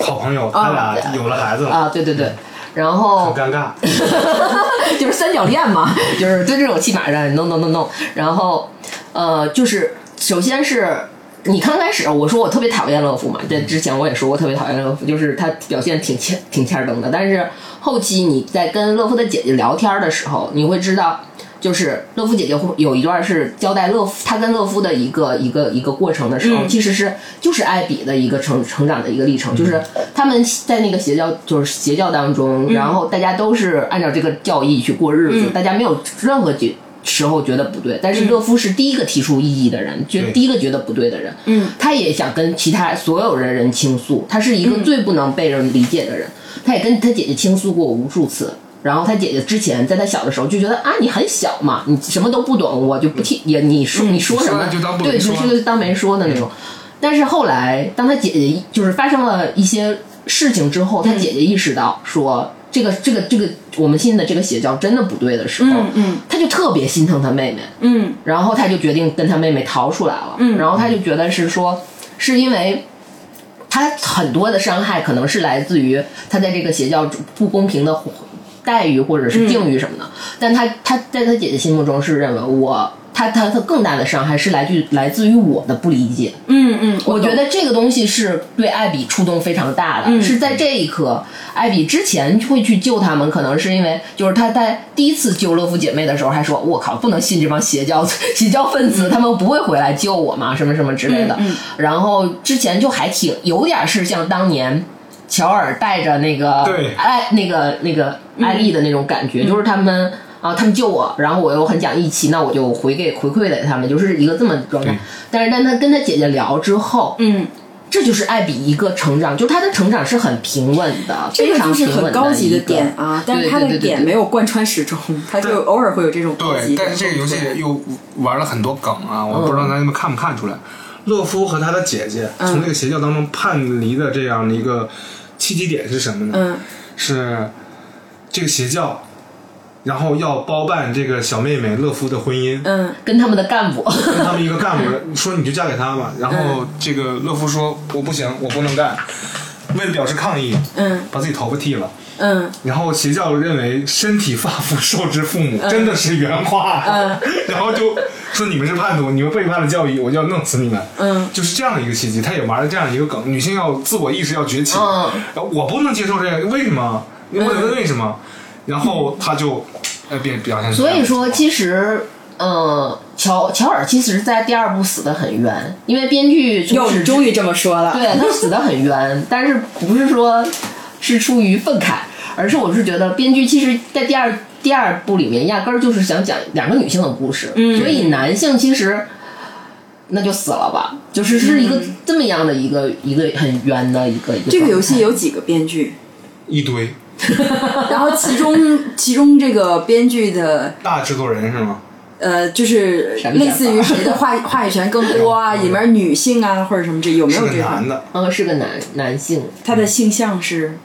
好朋友，他俩有了孩子了，啊，对对对，然后很尴尬。(laughs) 就是三角恋嘛，就是对这种戏码上，no no no no。然后，呃，就是首先是你刚开始我说我特别讨厌乐福嘛，这之前我也说过特别讨厌乐福，就是他表现挺欠挺欠儿登的。但是后期你在跟乐福的姐姐聊天的时候，你会知道。就是乐夫姐姐会有一段是交代乐夫她跟乐夫的一个一个一个过程的时候，其实是就是艾比的一个成成长的一个历程，就是他们在那个邪教就是邪教当中，然后大家都是按照这个教义去过日子，大家没有任何觉时候觉得不对，但是乐夫是第一个提出异议的人，觉对。第一个觉得不对的人，嗯，他也想跟其他所有人人倾诉，他是一个最不能被人理解的人，他也跟他姐姐倾诉过无数次。然后他姐姐之前在他小的时候就觉得啊，你很小嘛，你什么都不懂，我就不听也你说你说什么？就当不对，就是当没说的那种。但是后来，当他姐姐就是发生了一些事情之后，他姐姐意识到说，这个这个这个我们信的这个邪教真的不对的时候，嗯嗯。他就特别心疼他妹妹，嗯。然后他就决定跟他妹妹逃出来了。嗯。然后他就觉得是说，是因为他很多的伤害可能是来自于他在这个邪教不公平的待遇或者是境遇什么的，但他他在他姐姐心目中是认为我。他他他更大的伤害是来自来自于我的不理解，嗯嗯，懂我觉得这个东西是对艾比触动非常大的，嗯是在这一刻，艾比之前会去救他们，可能是因为就是他在第一次救乐福姐妹的时候，还说我靠，不能信这帮邪教 (laughs) 邪教分子，他们不会回来救我嘛，什么什么之类的。然后之前就还挺有点是像当年。乔尔带着那个对。艾那个那个艾丽的那种感觉，就是他们啊，他们救我，然后我又很讲义气，那我就回给回馈给他们，就是一个这么状态。但是，但他跟他姐姐聊之后，嗯，这就是艾比一个成长，就是他的成长是很平稳的，这个就是很高级的点啊，但是他的点没有贯穿始终，他就偶尔会有这种高级对，但是这个游戏又玩了很多梗啊，我不知道咱们看不看出来。乐夫和他的姐姐嗯。从这个邪教当中叛离的这样的一个契机点是什么呢？嗯。是这个邪教，然后要包办这个小妹妹乐夫的婚姻，嗯。跟他们的干部，跟他们一个干部 (laughs) 说你就嫁给他吧，然后这个乐夫说我不行，我不能干，为了表示抗议，嗯。把自己头发剃了。嗯。然后邪教认为身体发肤受之父母，真的是原话，嗯。(laughs) 然后就说你们是叛徒，你们背叛了教义，我就要弄死你们，嗯。就是这样的一个契机。他也玩了这样一个梗，女性要自我意识要崛起，嗯。然后我不能接受这个，为什么？我得问为什么？然后他就呃变表现出来，所以说其实。嗯，乔乔尔其实，在第二部死的很冤，因为编剧就，是终于这么说了，对他死的很冤，但是不是说是出于愤慨，而是我是觉得编剧其实，在第二第二部里面压根儿就是想讲两个女性的故事，嗯所以男性其实那就死了吧，就是是一个这么样的一个一个很冤的一个一个这个游戏有几个编剧？一堆 (laughs) (laughs) 然后其中其中这个编剧的大制作人是吗？呃，就是类似于谁的话 (laughs) 话语权更多啊，里面女性啊或者什么这有没有这种？个男的，嗯，是个男男性。他的性向是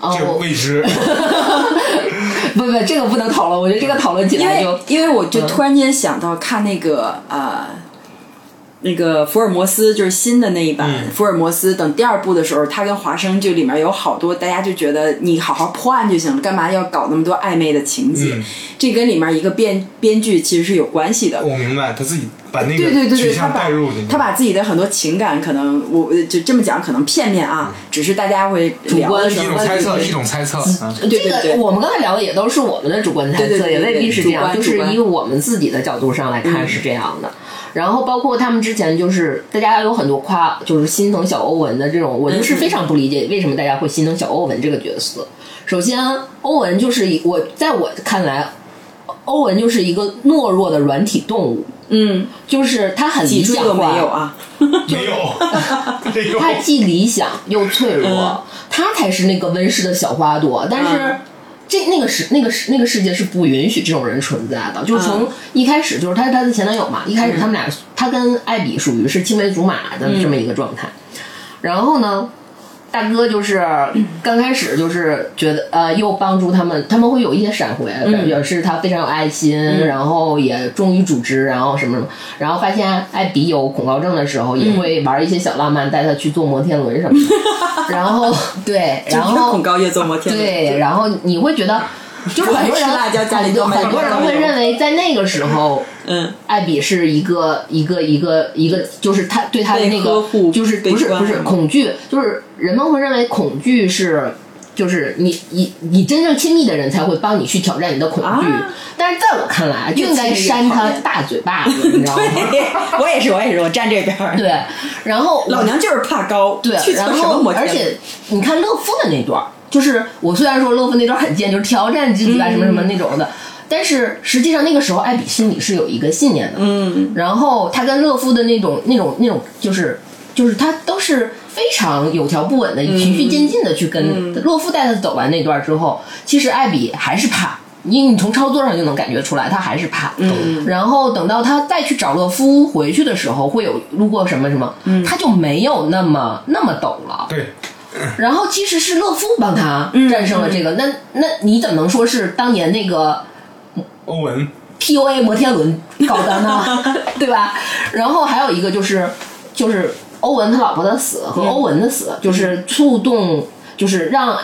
哦，这个未知。(laughs) 不不，这个不能讨论。我觉得这个讨论起来就因为我就嗯突然间想到看那个呃，那个福尔摩斯就是新的那一版、嗯福尔摩斯，等第二部的时候，他跟华生就里面有好多大家就觉得你好好破案就行了，干嘛要搞那么多暧昧的情节？嗯这跟里面一个编编剧其实是有关系的。我明白，他自己把那对对对对，个取向他把带入进去。他把自己的很多情感，可能我就这么讲，可能片面啊，只是大家会主观的时一种猜测，一种猜测。嗯对对这对个我们刚才聊的也都是我们的主观猜测，对对对对也未必是这样，主观就是主观以我们自己的角度上来看是这样的。然后包括他们之前就是大家有很多夸，就是心疼小欧文的这种，我就是非常不理解为什么大家会心疼小欧文这个角色。首先，欧文就是一我在我看来，欧文就是一个懦弱的软体动物，嗯，就是他很理想化，没有啊，没有，他既理想又脆弱，嗯。他才是那个温室的小花朵。但是、嗯这那个世那个世那个世界是不允许这种人存在的。就是从嗯一开始，就是她她的前男友嘛，一开始他们俩，他跟艾比属于是青梅竹马的这么一个状态。然后呢，大哥就是刚开始就是觉得呃，又帮助他们，他们会有一些闪回，嗯。表示他非常有爱心，然后也忠于组织，然后什么什么，然后发现艾比有恐高症的时候，也嗯。会玩一些小浪漫，带他去坐摩天轮什么的。(laughs) 然后对，然后恐高越坐摩天轮，对，然后你会觉得。就是很多人，(laughs) 吃辣椒家里很多都买很多人会认为，在那个时候，嗯，艾比是一个一个一个一个，就是他对他的那个就是不是不是恐惧，就是人们会认为恐惧是。就是你你你真正亲密的人才会帮你去挑战你的恐惧，啊但是在我看来，就应该扇他大嘴巴子，(laughs) 你知道吗？我也是，我也是，我站这边儿。对，然后老娘就是怕高，对然后而且你看乐夫的那段，就是我虽然说乐夫那段很贱，就是挑战自己啊什么什么那种的，但是实际上那个时候艾比心里是有一个信念的，嗯，然后他跟乐夫的那种那种那种就是就是他都是非常有条不紊的、循序渐进的去跟乐夫带他走完那段之后，其实艾比还是怕。因为你从操作上就能感觉出来，他还是怕。嗯，然后等到他再去找乐夫回去的时候，会有路过什么什么，他就没有那么那么抖了。对，然后其实是乐夫帮他战胜了这个，那那你怎么能说是当年那个欧文。PUA 摩天轮搞的呢？(laughs) 对吧？然后还有一个就是就是欧文他老婆的死和欧文的死，就是触动，就是让。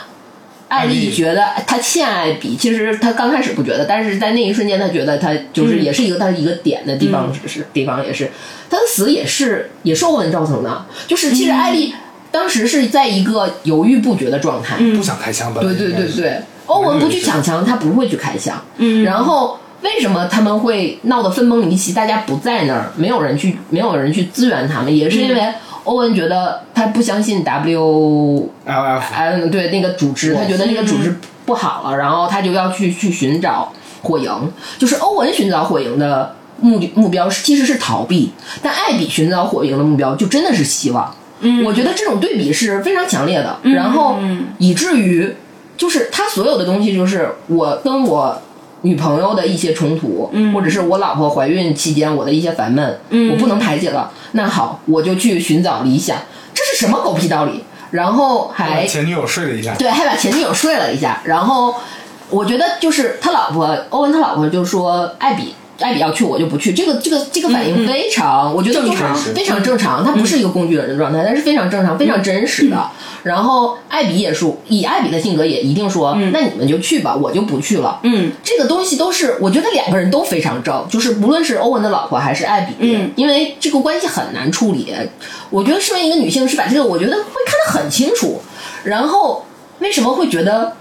艾艾丽。丽觉得他欠艾比，其实他刚开始不觉得，但是在那一瞬间，他觉得他就是也是一个他一个点的地方，是是地方也是。他的死也是也是欧文造成的，就是其实艾丽当时是在一个犹豫不决的状态，不想开枪，本来对对对对，欧文不去抢枪，他不会去开枪。嗯。然后为什么他们会闹得分崩离析？大家不在那儿，没有人去，没有人去支援他们，也是因为欧文觉得他不相信 W L F 嗯，对那个组织，他觉得那个组织不好了，然后他就要去去寻找火营，就是欧文寻找火营的目的目标是其实是逃避，但艾比寻找火营的目标就真的是希望。嗯，我觉得这种对比是非常强烈的，然后以至于就是他所有的东西，就是我跟我女朋友的一些冲突，或者是我老婆怀孕期间我的一些烦闷，我不能排解了，那好，我就去寻找理想，这是什么狗屁道理？然后还前女友睡了一下，对，还把前女友睡了一下，然后我觉得就是他老婆欧文他老婆就说艾比。艾比要去，我就不去。这个这个这个反应非常，我觉得就正常非常正常。他不是一个工具人的状态，但是非常正常、非常真实的。然后艾比也说，以艾比的性格也一定说，那你们就去吧，我就不去了。嗯，这个东西都是，我觉得两个人都非常正，就是不论是欧文的老婆还是艾比，嗯，因为这个关系很难处理。我觉得身为一个女性，是把这个我觉得会看得很清楚。然后为什么会觉得，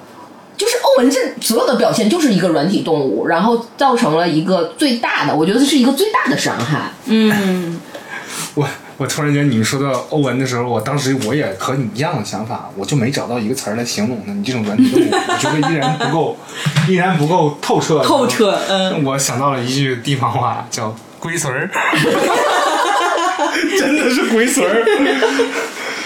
就是欧文这所有的表现就是一个软体动物，然后造成了一个最大的，我觉得是一个最大的伤害。嗯，(laughs) 我我突然间你们说到欧文的时候，我当时我也和你一样的想法，我就没找到一个词儿来形容他。你这种软体动物，我觉得依然不够，(laughs) 依然不够透彻。透彻嗯我想到了一句地方话，叫“龟孙儿 (laughs) ”，真的是龟孙儿。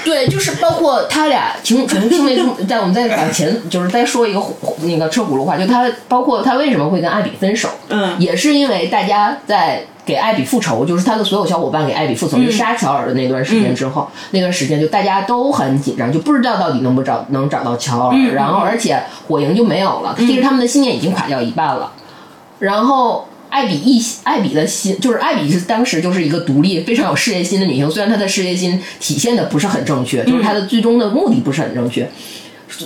对，就是包括他俩情从青梅竹，在我们再往前，就是再说一个那个车轱辘话，就他包括他为什么会跟艾比分手，嗯。也是因为大家在给艾比复仇，就是他的所有小伙伴给艾比复仇，就杀乔尔的那段时间之后，那段时间就大家都很紧张，就不知道到底能不找能找到乔尔，然后而且火营就没有了，其实他们的信念已经垮掉一半了，然后。艾比一艾比的心就是艾比是当时就是一个独立、非常有事业心的女性，虽然她的事业心体现的不是很正确，就是她的最终的目的不是很正确。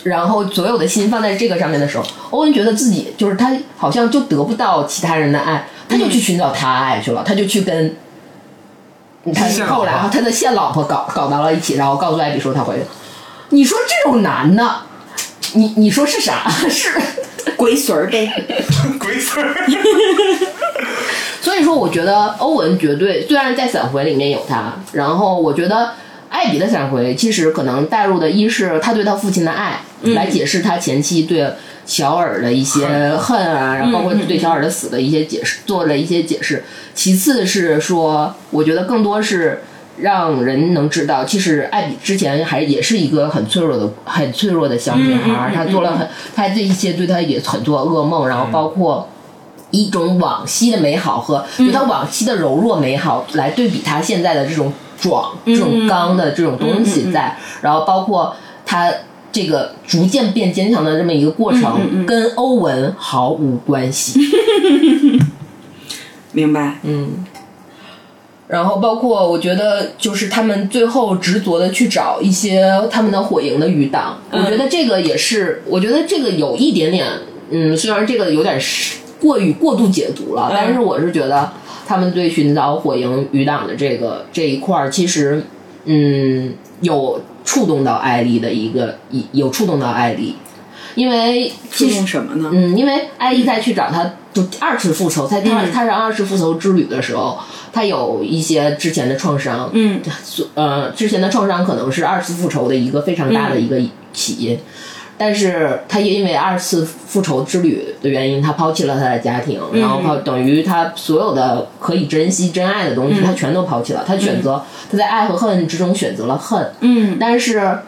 然后所有的心放在这个上面的时候，欧文觉得自己就是他好像就得不到其他人的爱，他就去寻找他爱去了，他就去跟他后来他的现老婆搞搞到了一起，然后告诉艾比说他回去了。你说这种男的，你你说是啥？(laughs) 是。龟孙儿呗。(laughs) 鬼孙儿。(laughs) 所以说，我觉得欧文绝对虽然在闪回里面有他，然后我觉得艾比的闪回其实可能带入的一是他对他父亲的爱，来解释他前期对乔尔的一些恨啊，然后包括对乔尔的死的一些解释，做了一些解释。其次是说，我觉得更多是。让人能知道，其实艾比之前还也是一个很脆弱的、很脆弱的小女孩，她做了很，她这一切对她也很多噩梦，然后包括一种往昔的美好和对她往昔的柔弱美好来对比她现在的这种壮、这种刚的这种东西在，然后包括她这个逐渐变坚强的这么一个过程，跟欧文毫无关系。(laughs) 明白。嗯，然后包括我觉得就是他们最后执着的去找一些他们的火营的余党，我觉得这个也是，我觉得这个有一点点，嗯，虽然这个有点是过于过度解读了，但是我是觉得他们对寻找火营余党的这个这一块儿，其实嗯有触动到艾丽的一个一有触动到艾丽。因为触动什么呢？嗯，因为艾丽在去找他，就二次复仇，在他踏上二次复仇之旅的时候，他有一些之前的创伤，嗯，呃，之前的创伤可能是二次复仇的一个非常大的一个起因，但是他也因为二次复仇之旅的原因，他抛弃了他的家庭，然后抛等于他所有的可以珍惜真爱的东西，他全都抛弃了，他选择他在爱和恨之中选择了恨，嗯。但是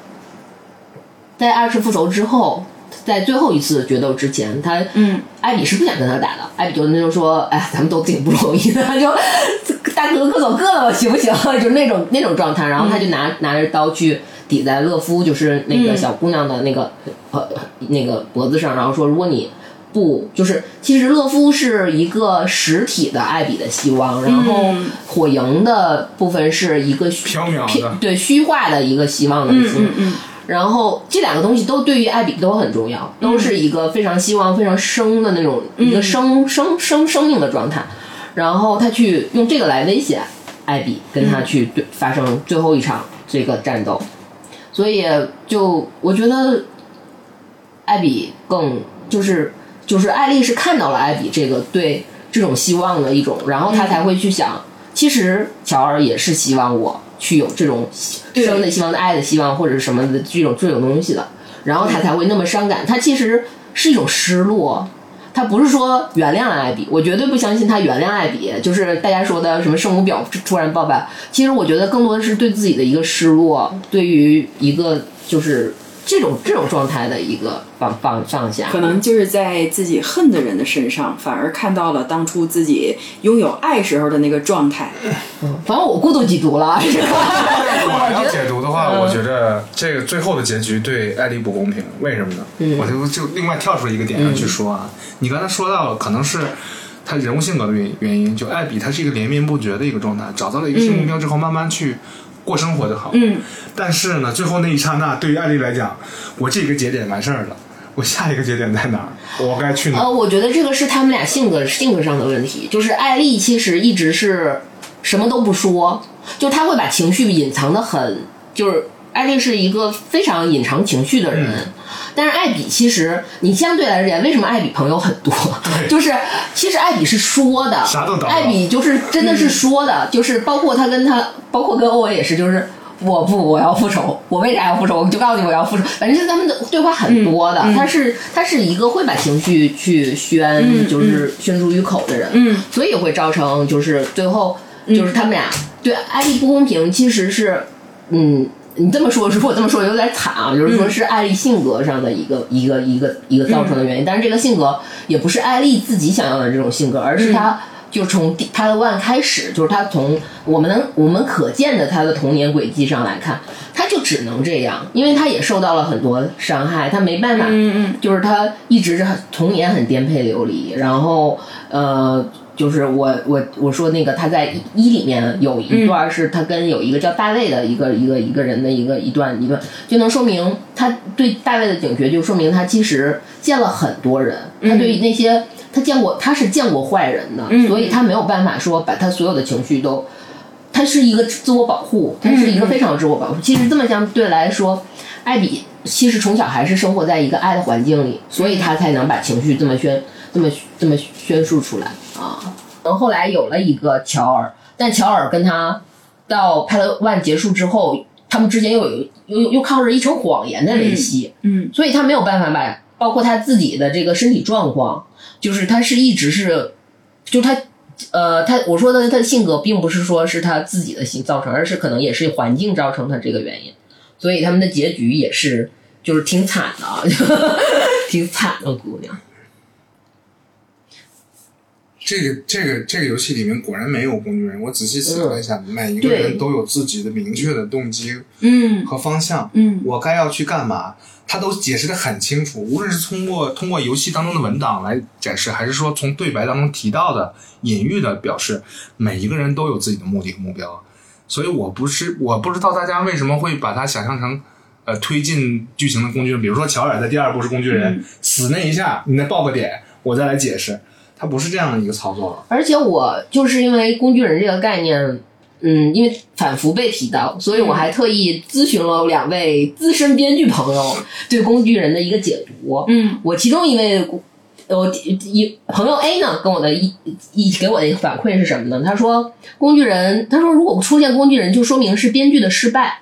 在二次复仇之后，在最后一次决斗之前，他嗯，艾比是不想跟他打的，艾比就那就说，哎，咱们都挺不容易的，就 (laughs) 大哥各走各的吧，行不行？(laughs) 就那种那种状态，然后他就拿、拿着刀去抵在勒夫，就是那个小姑娘的那个、呃那个脖子上，然后说，如果你不就是，其实勒夫是一个实体的艾比的希望，然后火营的部分是一个虚缥缈的。对虚化的一个希望的心。嗯嗯然后这两个东西都对于艾比都很重要，都是一个非常希望、非常生的那种、一个生生生生命的状态。然后他去用这个来威胁艾比，跟他去对发生最后一场这个战斗。所以就我觉得艾比更就是就是艾丽是看到了艾比这个对这种希望的一种，然后他才会去想，其实乔尔也是希望我去有这种对生的希望、的爱的希望或者是什么的这种这种东西的，然后他才会那么伤感。他其实是一种失落。他不是说原谅了艾比，我绝对不相信他原谅艾比，就是大家说的什么圣母婊突然爆发。其实我觉得更多的是对自己的一个失落，对于一个就是这种这种状态的一个放放上下。可能就是在自己恨的人的身上，反而看到了当初自己拥有爱时候的那个状态。反正我过度解读了，这 (laughs) 个 (laughs) 我要解读的话，嗯我觉得这个最后的结局对艾丽不公平，为什么呢？嗯我就就另外跳出一个点上去说啊，你刚才说到了，可能是他人物性格的原原因，就艾比他是一个连绵不绝的一个状态，找到了一个新目标之后，慢慢去过生活就好。嗯，但是呢，最后那一刹那，对于艾丽来讲，我这个节点完事儿了，我下一个节点在哪儿？我该去哪儿？呃，我觉得这个是他们俩性格性格上的问题。就是艾丽其实一直是什么都不说，就她会把情绪隐藏的很，就是艾丽是一个非常隐藏情绪的人。嗯但是艾比其实，你相对来讲，为什么艾比朋友很多？就是其实艾比是说的，啥都懂艾比就是真的是说的，就是包括他跟他，包括跟欧文也是，就是我不我要复仇，我为啥要复仇？我就告诉你我要复仇。反正是他们的对话很多的，他是他是一个会把情绪去宣，就是宣诸于口的人，嗯，所以会造成就是最后就是他们俩对艾丽不公平，其实是嗯。你这么说，如果这么说有点惨啊，就是说是艾丽性格上的一个、一个一个一个造成的原因，但是这个性格也不是艾丽自己想要的这种性格，而是她就从第她的 one 开始，就是她从我们能我们可见的她的童年轨迹上来看，她就只能这样，因为她也受到了很多伤害，她没办法，嗯嗯。就是她一直是很童年很颠沛流离，然后呃。就是我我我说那个他在一一里面有一段是他跟有一个叫大卫的一个一个一个人的一个一段一段，就能说明他对大卫的警觉，就说明他其实见了很多人，他对于那些他见过他是见过坏人的，所以他没有办法说把他所有的情绪都，他是一个自我保护，他是一个非常自我保护。其实这么相对来说，艾比其实从小还是生活在一个爱的环境里，所以他才能把情绪这么宣这么这么宣述出来啊。然后后来有了一个乔尔，但乔尔跟他到 a d One 结束之后，他们之间又有又又靠着一层谎言在维系，嗯所以他没有办法把包括他自己的这个身体状况，就是他是一直是，就他呃他我说的他的性格，并不是说是他自己的性造成，而是可能也是环境造成他这个原因，所以他们的结局也是就是挺惨的啊，(laughs) 挺惨的姑娘。这个这个这个游戏里面果然没有工具人。我仔细想了一下，每一个人都有自己的明确的动机嗯和方向。嗯我该要去干嘛，他都解释的很清楚。无论是通过通过游戏当中的文档来展示，还是说从对白当中提到的隐喻的表示，每一个人都有自己的目的和目标。所以我不是我不知道大家为什么会把它想象成。呃，推进剧情的工具人，比如说乔尔在第二部是工具人，死那一下，你再爆个点，我再来解释，它不是这样的一个操作了。而且我就是因为工具人这个概念，嗯，因为反复被提到，所以我还特意咨询了两位资深编剧朋友对工具人的一个解读。嗯我其中一位我一朋友 A 呢，跟我的一一给我的一个反馈是什么呢？他说工具人，他说如果出现工具人，就说明是编剧的失败。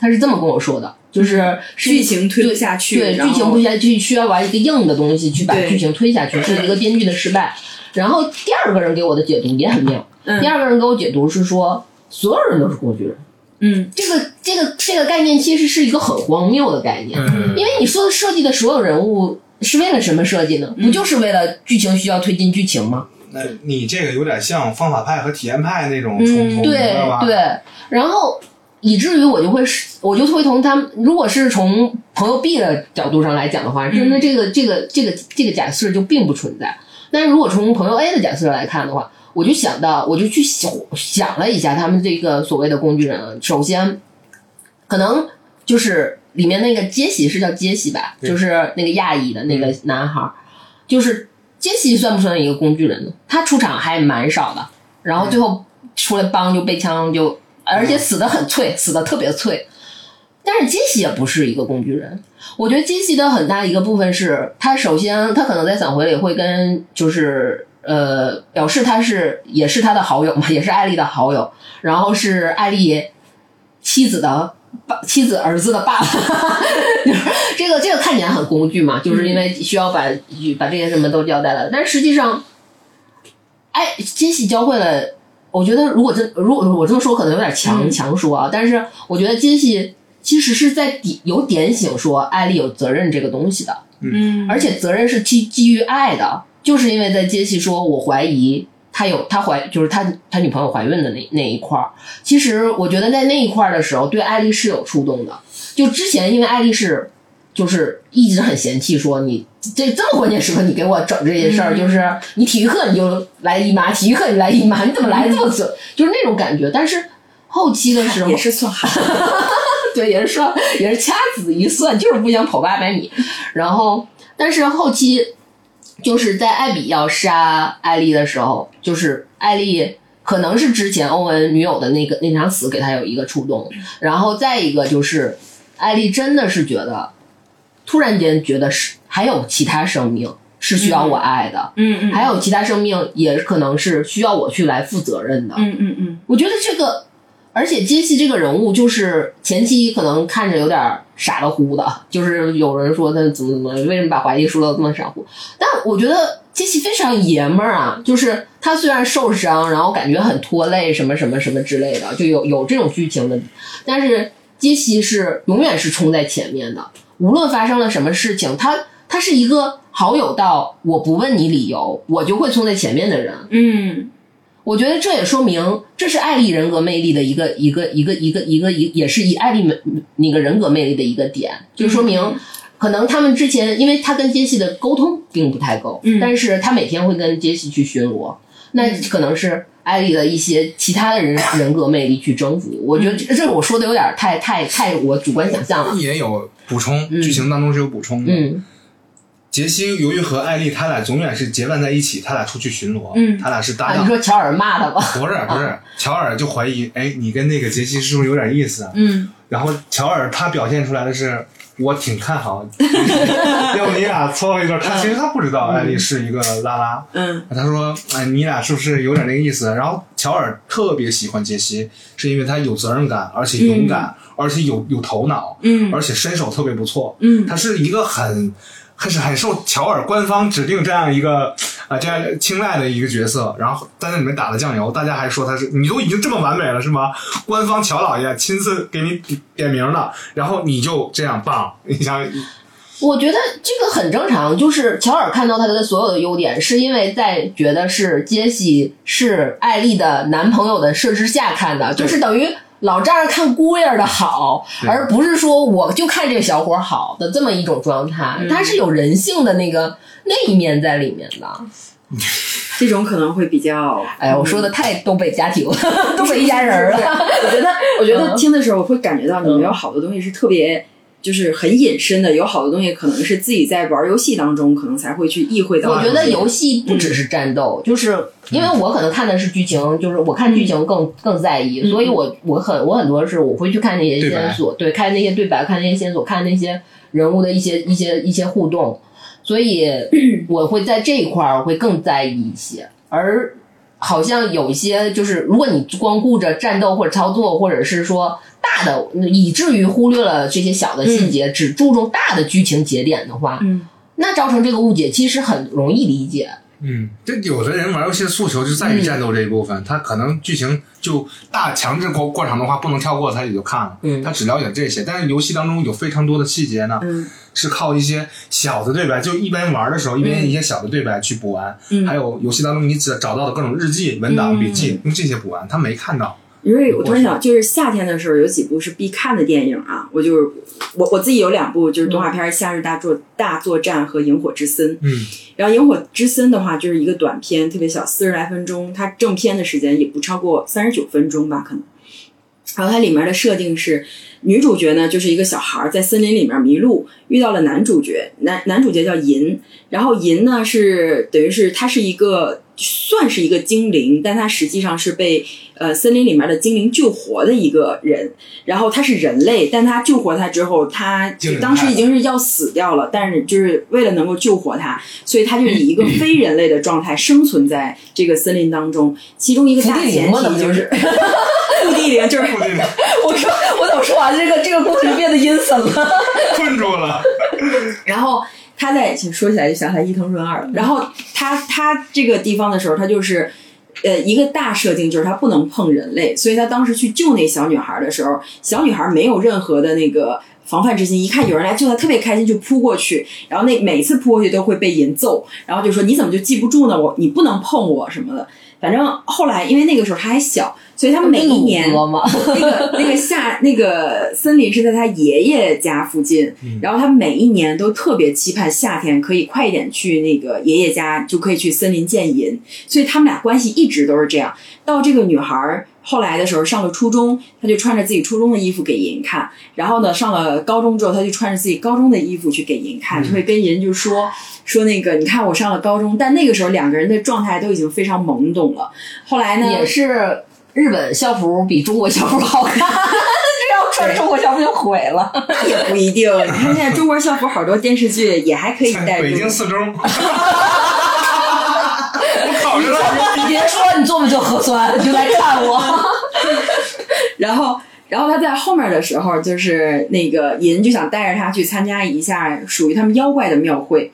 他是这么跟我说的，就是是剧情推不下去对，剧情不下去，需要玩一个硬的东西去把剧情推下去，是一个编剧的失败。然后第二个人给我的解读也很妙，嗯第二个人给我解读是说，所有人都是工具人。嗯这个这个这个概念其实是一个很荒谬的概念，嗯因为你说的设计的所有人物是为了什么设计呢？不就是为了剧情需要推进剧情吗？那你这个有点像方法派和体验派那种嗯冲突，对知道吧？对，然后以至于我就会是，我就会从他们，如果是从朋友 B 的角度上来讲的话，真的这个这个这个这个假设就并不存在。但是如果从朋友 A 的假设来看的话，我就想到，我就去想想了一下他们这个所谓的工具人啊，首先可能就是里面那个杰西是叫杰西吧，就是那个亚裔的那个男孩儿，就是杰西算不算一个工具人呢？他出场还蛮少的，然后最后出来帮就被枪就，而且死的很脆，死的特别脆。但是金喜也不是一个工具人，我觉得金喜的很大一个部分是他首先他可能在散回里会跟就是呃表示他是也是他的好友嘛，也是艾丽的好友，然后是艾丽妻子的爸妻子儿子的爸爸，就 (laughs) 是这个这个看起来很工具嘛，就是因为需要把把这些什么都交代了，但实际上，哎，金喜教会了。我觉得，如果这如果我这么说，可能有点强、嗯强说啊。但是，我觉得杰西其实是在点有点醒说艾丽有责任这个东西的，嗯而且责任是基基于爱的，就是因为在杰西说我怀疑他有他怀就是他他女朋友怀孕的那那一块儿，其实我觉得在那一块儿的时候，对艾丽是有触动的。就之前因为艾丽是就是一直很嫌弃说你这这么关键时刻你给我整这些事儿，就是你体育课你就来姨妈，体育课你来姨妈，你怎么来这么准？就是那种感觉。但是后期的时候也是算好，(laughs) 对，也是算也是掐指一算，就是不想跑八百米。然后，但是后期就是在艾比要杀艾丽的时候，就是艾丽可能是之前欧文女友的那个那场死给他有一个触动，然后再一个就是艾丽真的是觉得，突然间觉得是还有其他生命是需要我爱的，嗯嗯，还有其他生命也可能是需要我去来负责任的，嗯嗯嗯。我觉得这个，而且杰西这个人物就是前期可能看着有点傻了乎的，就是有人说他怎么怎么，为什么把怀疑说的这么傻乎？但我觉得杰西非常爷们儿啊，就是他虽然受伤，然后感觉很拖累，什么什么什么之类的，就有有这种剧情的，但是杰西是永远是冲在前面的，无论发生了什么事情，他他是一个好友到我不问你理由，我就会冲在前面的人。嗯我觉得这也说明，这是艾丽人格魅力的一个一个一个一个一个一，也是以艾丽美那个人格魅力的一个点，就说明可能他们之前，因为他跟杰西的沟通并不太够，嗯。但是他每天会跟杰西去巡逻，那可能是艾丽的一些其他的人 (coughs) 人格魅力去征服。我觉得这这我说的有点太太太我主观想象了，也有补充，剧情当中是有补充的。嗯。杰西由于和艾丽他俩永远是结伴在一起，他俩出去巡逻，嗯他俩是搭啊，档。你说乔尔骂他吧，(laughs) 不是不 (laughs) 是，乔尔就怀疑，哎，你跟那个杰西是不是有点意思然后乔尔他表现出来的是，我挺看好，(laughs) 要不你俩撮合一对。他其实他不知道艾丽是一个拉拉，嗯。他说，哎，你俩是不是有点那个意思？然后乔尔特别喜欢杰西，是因为他有责任感，而且勇敢，而且有有头脑，嗯。而且身手特别不错，嗯。他是一个很。很是很受乔尔官方指定这样一个啊、这样青睐的一个角色，然后在那里面打了酱油，大家还说他是你都已经这么完美了是吗？官方乔老爷亲自给你点名了，然后你就这样棒，你想我觉得这个很正常，就是乔尔看到他的所有的优点，是因为在觉得是杰西是艾丽的男朋友的设置下看的，就是等于老丈人看姑爷的好，而不是说我就看这个小伙好的这么一种状态，他是有人性的那个那一面在里面的。这种可能会比较，哎呀，我说的太东北家庭了、(laughs) 东北一家人儿了。(laughs) 我觉得，我觉得嗯听的时候，我会感觉到你们有好多东西是特别，就是很隐身的，有好多东西可能是自己在玩游戏当中，可能才会去意会到。我觉得游戏不只是战斗，就是因为我可能看的是剧情，就是我看剧情更更在意，所以我我很我很多是我会去看那些线索，对，看那些对白，看那些线索，看那些人物的一些一些一些互动，所以 (clears throat) 我会在这一块儿会更在意一些，而。好像有一些就是，如果你光顾着战斗或者操作，或者是说大的，以至于忽略了这些小的细节，只注重大的剧情节点的话，嗯那造成这个误解其实很容易理解。嗯，这有的人玩游戏的诉求就在于战斗这一部分，他可能剧情就大强制过过场的话不能跳过，他也就看了，嗯。他只了解这些。但是游戏当中有非常多的细节呢，嗯。是靠一些小的对白，就一边玩的时候一边一些小的对白去补完，嗯。还有游戏当中你只找到的各种日记、文档、笔记，用这些补完，他没看到。因为我突然想，就是夏天的时候有几部是必看的电影啊，我就是我我自己有两部就是动画片《夏日大作大作战》和《萤火之森》。嗯，然后《萤火之森》的话就是一个短片，特别小，四十来分钟，它正片的时间也不超过三十九分钟吧，可能。然后它里面的设定是，女主角呢就是一个小孩儿在森林里面迷路，遇到了男主角，男男主角叫银，然后银呢是等于是它是一个算是一个精灵，但它实际上是被呃森林里面的精灵救活的一个人。然后他是人类，但他救活他之后，他当时已经是要死掉了，但是就是为了能够救活他，所以他就以一个非人类的状态生存在这个森林当中。其中一个大前提就是是伏地灵，就是我说我怎么说完这个这个故事变得阴森了？(laughs) (laughs) 困住了。然后他在说起来就想起来伊藤润二了。然后他他这个地方的时候，他就是。呃，一个大设定就是他不能碰人类，所以他当时去救那小女孩的时候，小女孩没有任何的那个防范之心，一看有人来救她，特别开心就扑过去，然后那每次扑过去都会被人揍，然后就说你怎么就记不住呢？我你不能碰我什么的。反正后来因为那个时候他还小，所以他每一年 (laughs) 那个那个夏那个森林是在他爷爷家附近，然后他每一年都特别期盼夏天可以快一点去那个爷爷家，就可以去森林见银，所以他们俩关系一直都是这样。到这个女孩儿后来的时候上了初中，她就穿着自己初中的衣服给银看，然后呢上了高中之后，她就穿着自己高中的衣服去给银看，就会跟银就说说那个你看我上了高中，但那个时候两个人的状态都已经非常懵懂了。后来呢，也是日本校服比中国校服好看，(laughs) 这要穿中国校服就毁了。也不一定。你看现在中国校服好多电视剧也还可以带入。北京四中，(laughs) 我考上了。你别说你做不做核酸，你就来看我。(laughs) 然后，然后他在后面的时候，就是那个银就想带着他去参加一下属于他们妖怪的庙会，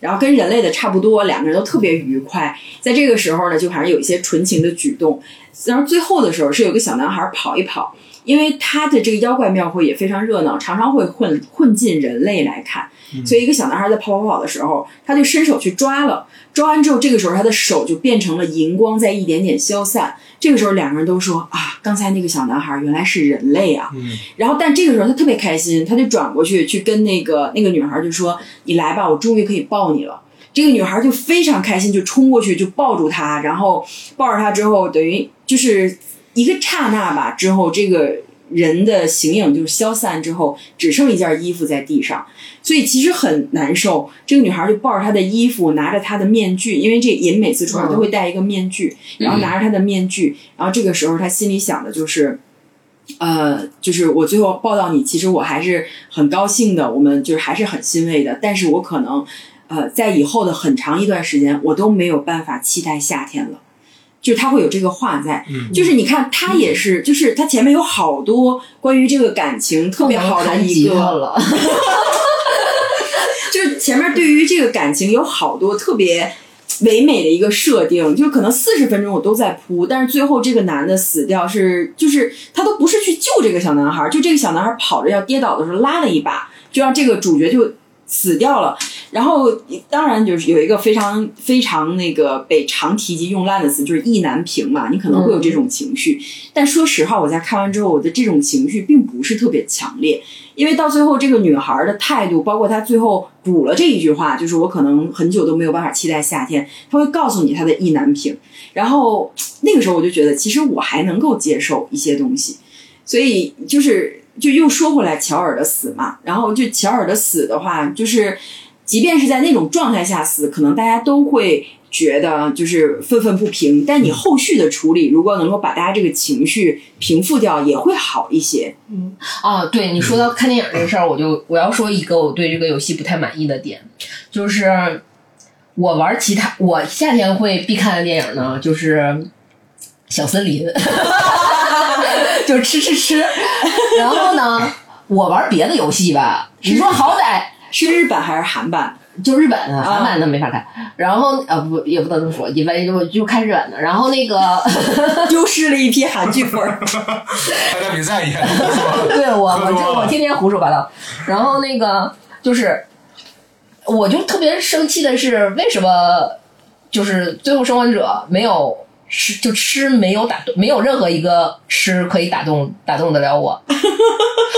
然后跟人类的差不多，两个人都特别愉快。在这个时候呢，就还是有一些纯情的举动。然后最后的时候是有个小男孩跑一跑，因为他的这个妖怪庙会也非常热闹，常常会混混进人类来看，所以一个小男孩在跑跑跑的时候，他就伸手去抓了，抓完之后，这个时候他的手就变成了荧光，在一点点消散。这个时候两个人都说啊，刚才那个小男孩原来是人类啊。然后但这个时候他特别开心，他就转过去去跟那个那个女孩就说：“你来吧，我终于可以抱你了。”这个女孩就非常开心，就冲过去就抱住他，然后抱着他之后，等于就是一个刹那吧，之后这个人的形影就消散之后，只剩一件衣服在地上，所以其实很难受。这个女孩就抱着她的衣服，拿着她的面具，因为这银每次出来都会戴一个面具，然后拿着她的面具，然后这个时候她心里想的就是。呃，就是我最后抱到你，其实我还是很高兴的，我们就是还是很欣慰的。但是我可能，呃，在以后的很长一段时间，我都没有办法期待夏天了。就是他会有这个话在，就是你看他也是，就是他前面有好多关于这个感情特别好的一个，了，(laughs) 就是前面对于这个感情有好多特别唯美的一个设定，就可能四十分钟我都在铺，但是最后这个男的死掉是，就是他都不是去救这个小男孩，就这个小男孩跑着要跌倒的时候拉了一把，就让这个主角就死掉了。然后当然就是有一个非常非常那个被常提及用烂的词，就是意难平嘛，你可能会有这种情绪。但说实话，我在看完之后，我的这种情绪并不是特别强烈，因为到最后这个女孩的态度，包括她最后补了这一句话，就是我可能很久都没有办法期待夏天，她会告诉你她的意难平。然后那个时候我就觉得，其实我还能够接受一些东西，所以就是就又说回来乔尔的死嘛，然后就乔尔的死的话，就是即便是在那种状态下死，可能大家都会觉得就是愤愤不平，但你后续的处理如果能够把大家这个情绪平复掉，也会好一些。嗯啊，对你说到看电影这个事儿，我就我要说一个我对这个游戏不太满意的点，就是我玩其他我夏天会必看的电影呢，就是小森林，(laughs) (laughs) 就是吃吃吃。(laughs) 然后呢，我玩别的游戏吧，你说好歹是日本还是韩版？就日本的，韩版的没法看。然后呃不也不能这么说，一般就就看日本的。然后那个 (laughs) 丢失了一批韩剧粉儿。(laughs) 参加比赛也不错。对我，我就我天天胡说八道。然后那个就是，我就特别生气的是，为什么就是最后生还者没有吃，就吃没有打动，没有任何一个吃可以打动打动得了我。(laughs)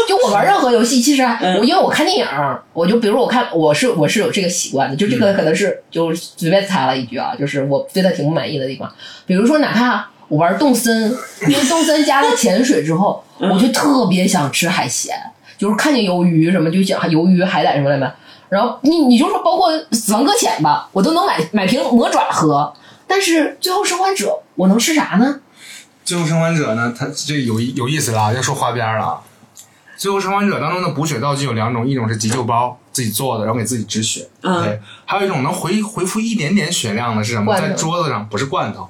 就我玩任何游戏，其实我因为我看电影，我就比如我看我是我是有这个习惯的，就这个可能是就随便猜了一句啊，就是我对他挺不满意的地方，比如说哪怕我玩动森，因为动森加了潜水之后，我就特别想吃海鲜，就是看见鱿鱼什么就想鱿鱼、海胆什么的嘛。然后你你就说包括死亡搁浅吧，我都能买买瓶魔爪喝，但是最后生还者我能吃啥呢？最后生还者呢，它这有意有意思了啊，要说花边了啊。最后生还者当中的补血道具有两种，一种是急救包自己做的，然后给自己止血，嗯对，还有一种能回回复一点点血量的是什么？在桌子上不是罐头，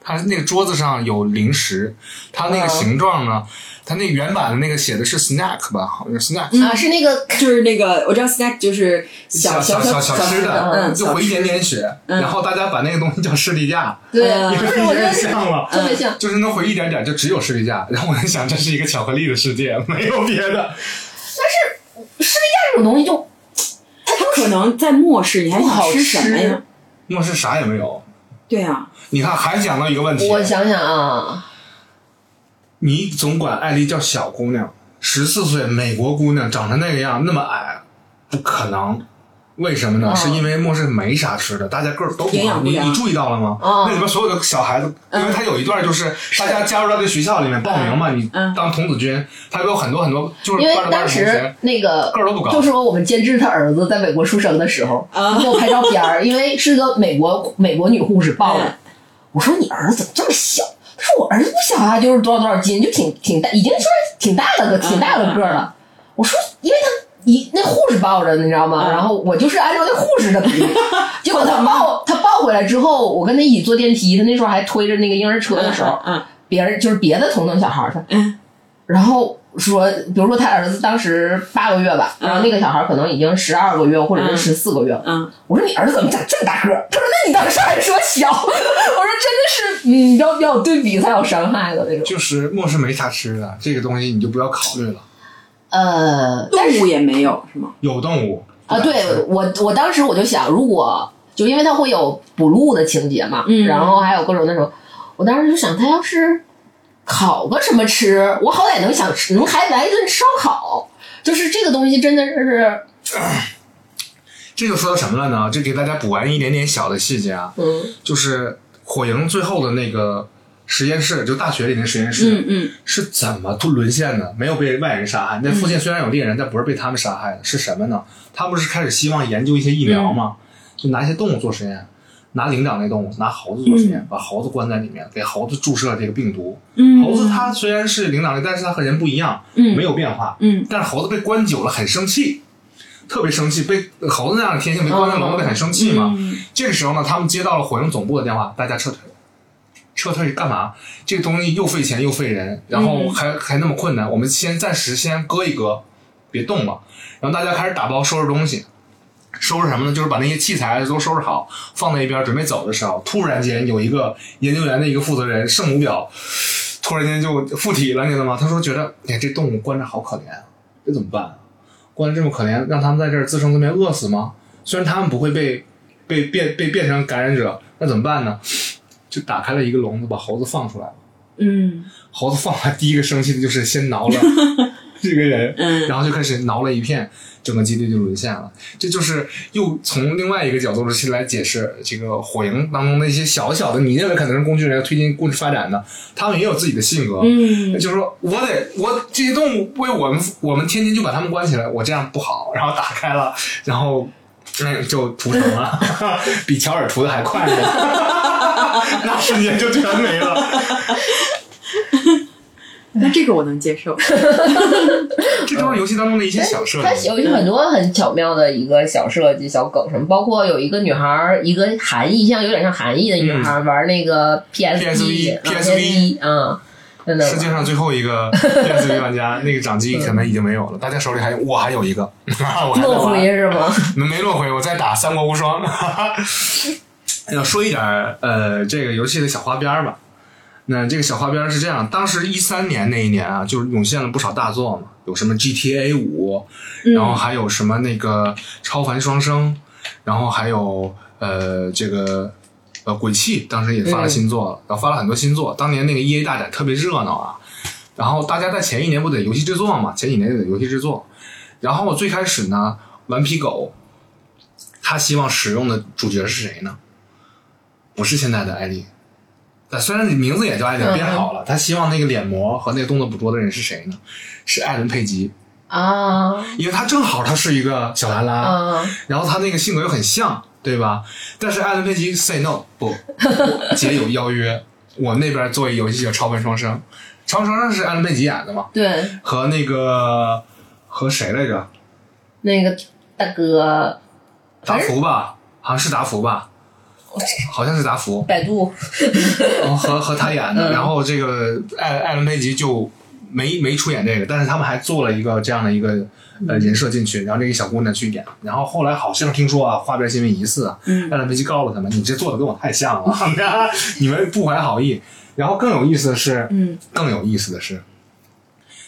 它那个桌子上有零食，它那个嗯形状呢，它那原版的那个写的是 snack 吧，好像是 snack，啊，是那个 (laughs) 就是那个我知道 snack 就是小小小小小吃的，嗯，就回一点点血，嗯然后大家把那个东西叫士力架，对，嗯你就是我觉得像了。特别像。就是能回一点点，就只有士力架。然后我在想，这是一个巧克力的世界，(laughs) 没有别的。但是士力架这种东西就它可能在末世，你还想吃什么呀？末世啥也没有。对啊，你看，还讲到一个问题，我想想啊，你总管艾丽叫小姑娘，十四岁美国姑娘，长成那个样，那么矮，不可能。为什么呢？哦是因为末世没啥吃的，大家个儿都不高。你你注意到了吗？哦那里面所有的小孩子，因为他有一段就是大家加入到这学校里面报名嘛，你嗯当童子军，他有很多很多就是因为当时那个个儿都不高就说我们监制他儿子在美国出生的时候，(laughs) 给我拍照片儿，因为是个美国美国女护士抱的嗯。我说你儿子怎么这么小？他说我儿子不小啊，就是多少多少斤，就挺挺大，已经算是挺大了个挺大了个儿了。我说因为他。一那护士抱着，你知道吗？嗯然后我就是按照那护士的比例，(laughs) 结果他抱他抱回来之后，我跟他一起坐电梯，他那时候还推着那个婴儿车的时候，嗯别人就是别的同等小孩儿，他嗯然后说，比如说他儿子当时八个月吧，然后那个小孩可能已经十二个月或者是十四个月了。嗯，我说你儿子怎么长这么大个儿？他说那你当时还说小。(laughs) 我说真的是，嗯，要要有对比才有伤害的那种。就是末世没啥吃的，这个东西你就不要考虑了。呃，动物也没有是吗？有动物啊，对我我当时我就想，如果就因为它会有捕鹿的情节嘛，嗯然后还有各种那种，我当时就想，他要是烤个什么吃，我好歹能想吃，能还来一顿烧烤，就是这个东西真的是，这就说到什么了呢？这给大家补完一点点小的细节啊，嗯就是火营最后的那个实验室，就大学里那实验室，嗯嗯是怎么都沦陷的？没有被外人杀害，那附近虽然有猎人，但不是被他们杀害的，是什么呢？他不是开始希望研究一些疫苗吗？就拿一些动物做实验，拿灵长类动物，拿猴子做实验，把猴子关在里面，给猴子注射这个病毒。嗯，猴子它虽然是灵长类，但是它和人不一样，嗯没有变化。嗯但是猴子被关久了很生气，特别生气，被猴子那样的天性被关在笼子里很生气嘛。嗯这个时候呢，他们接到了火星总部的电话，大家撤退。撤退干嘛？这个东西又费钱又费人，然后还、还那么困难，我们先暂时先搁一搁，别动了。然后大家开始打包收拾东西，收拾什么呢？就是把那些器材都收拾好，放在一边，准备走的时候，突然间有一个研究员的一个负责人圣母婊，突然间就附体了，你知道吗？他说觉得，哎，这动物关着好可怜啊，这怎么办啊？关着这么可怜，让他们在这儿自生自灭饿死吗？虽然他们不会被被变被变成感染者，那怎么办呢？就打开了一个笼子，把猴子放出来了。嗯猴子放出来，第一个生气的就是先挠了 (laughs) 这个人，嗯然后就开始挠了一片，整个基地就沦陷了。这就是又从另外一个角度去来解释这个火营当中的一些小小的，你认为可能是工具人推进故事发展的，他们也有自己的性格。嗯就是说我得我这些动物为我们我们天天就把它们关起来，我这样不好。然后打开了，然后嗯就屠城了，(laughs) 比乔尔屠的还快呢，(laughs) 那瞬间就全没了。(laughs) 那这个我能接受。(laughs) 这都是游戏当中的一些小设它计。有很多很巧妙的一个小设计、小梗什么，包括有一个女孩，一个韩裔，像有点像韩裔的女孩儿玩那个 PSV PSV 啊，真的世界上最后一个 (laughs) PSV 玩家，那个掌机可能已经没有了，大家手里还有，我还有一个，我还在落玩回是吗？没落回，我在打《三国无双》。要说一点呃，这个游戏的小花边儿吧。那这个小花边是这样，当时一三年那一年啊，就是涌现了不少大作嘛，有什么 GTA 五、然后还有什么那个超凡双生，然后还有呃这个呃鬼泣，当时也发了新作了，然后发了很多新作。当年那个 EA 大展特别热闹啊，然后大家在前一年不得游戏制作嘛，前几年得游戏制作，然后最开始呢，顽皮狗他希望使用的主角是谁呢？不是现在的艾丽，但虽然你名字也叫艾伦，变好了，他希望那个脸模和那个动作捕捉的人是谁呢？是艾伦佩吉，啊因为他正好他是一个小拉拉，啊然后他那个性格又很像，对吧？但是艾伦佩吉 say no 不，我姐有邀约，我那边做一游戏叫《超凡双生》，《超凡双生》是艾伦佩吉演的嘛，对，和那个和谁来着？那个大哥达福吧，好像是达福吧，好像是达福，百度。和和他演的，嗯。然后这个艾艾伦佩吉就没没出演这个，但是他们还做了一个这样的一个呃人设进去，然后这个小姑娘去演，然后后来好像听说啊，花边新闻疑似啊，艾伦佩吉告诉他们，你这做的跟我太像了，(laughs) 你们不怀好意。然后更有意思的是，嗯，更有意思的是，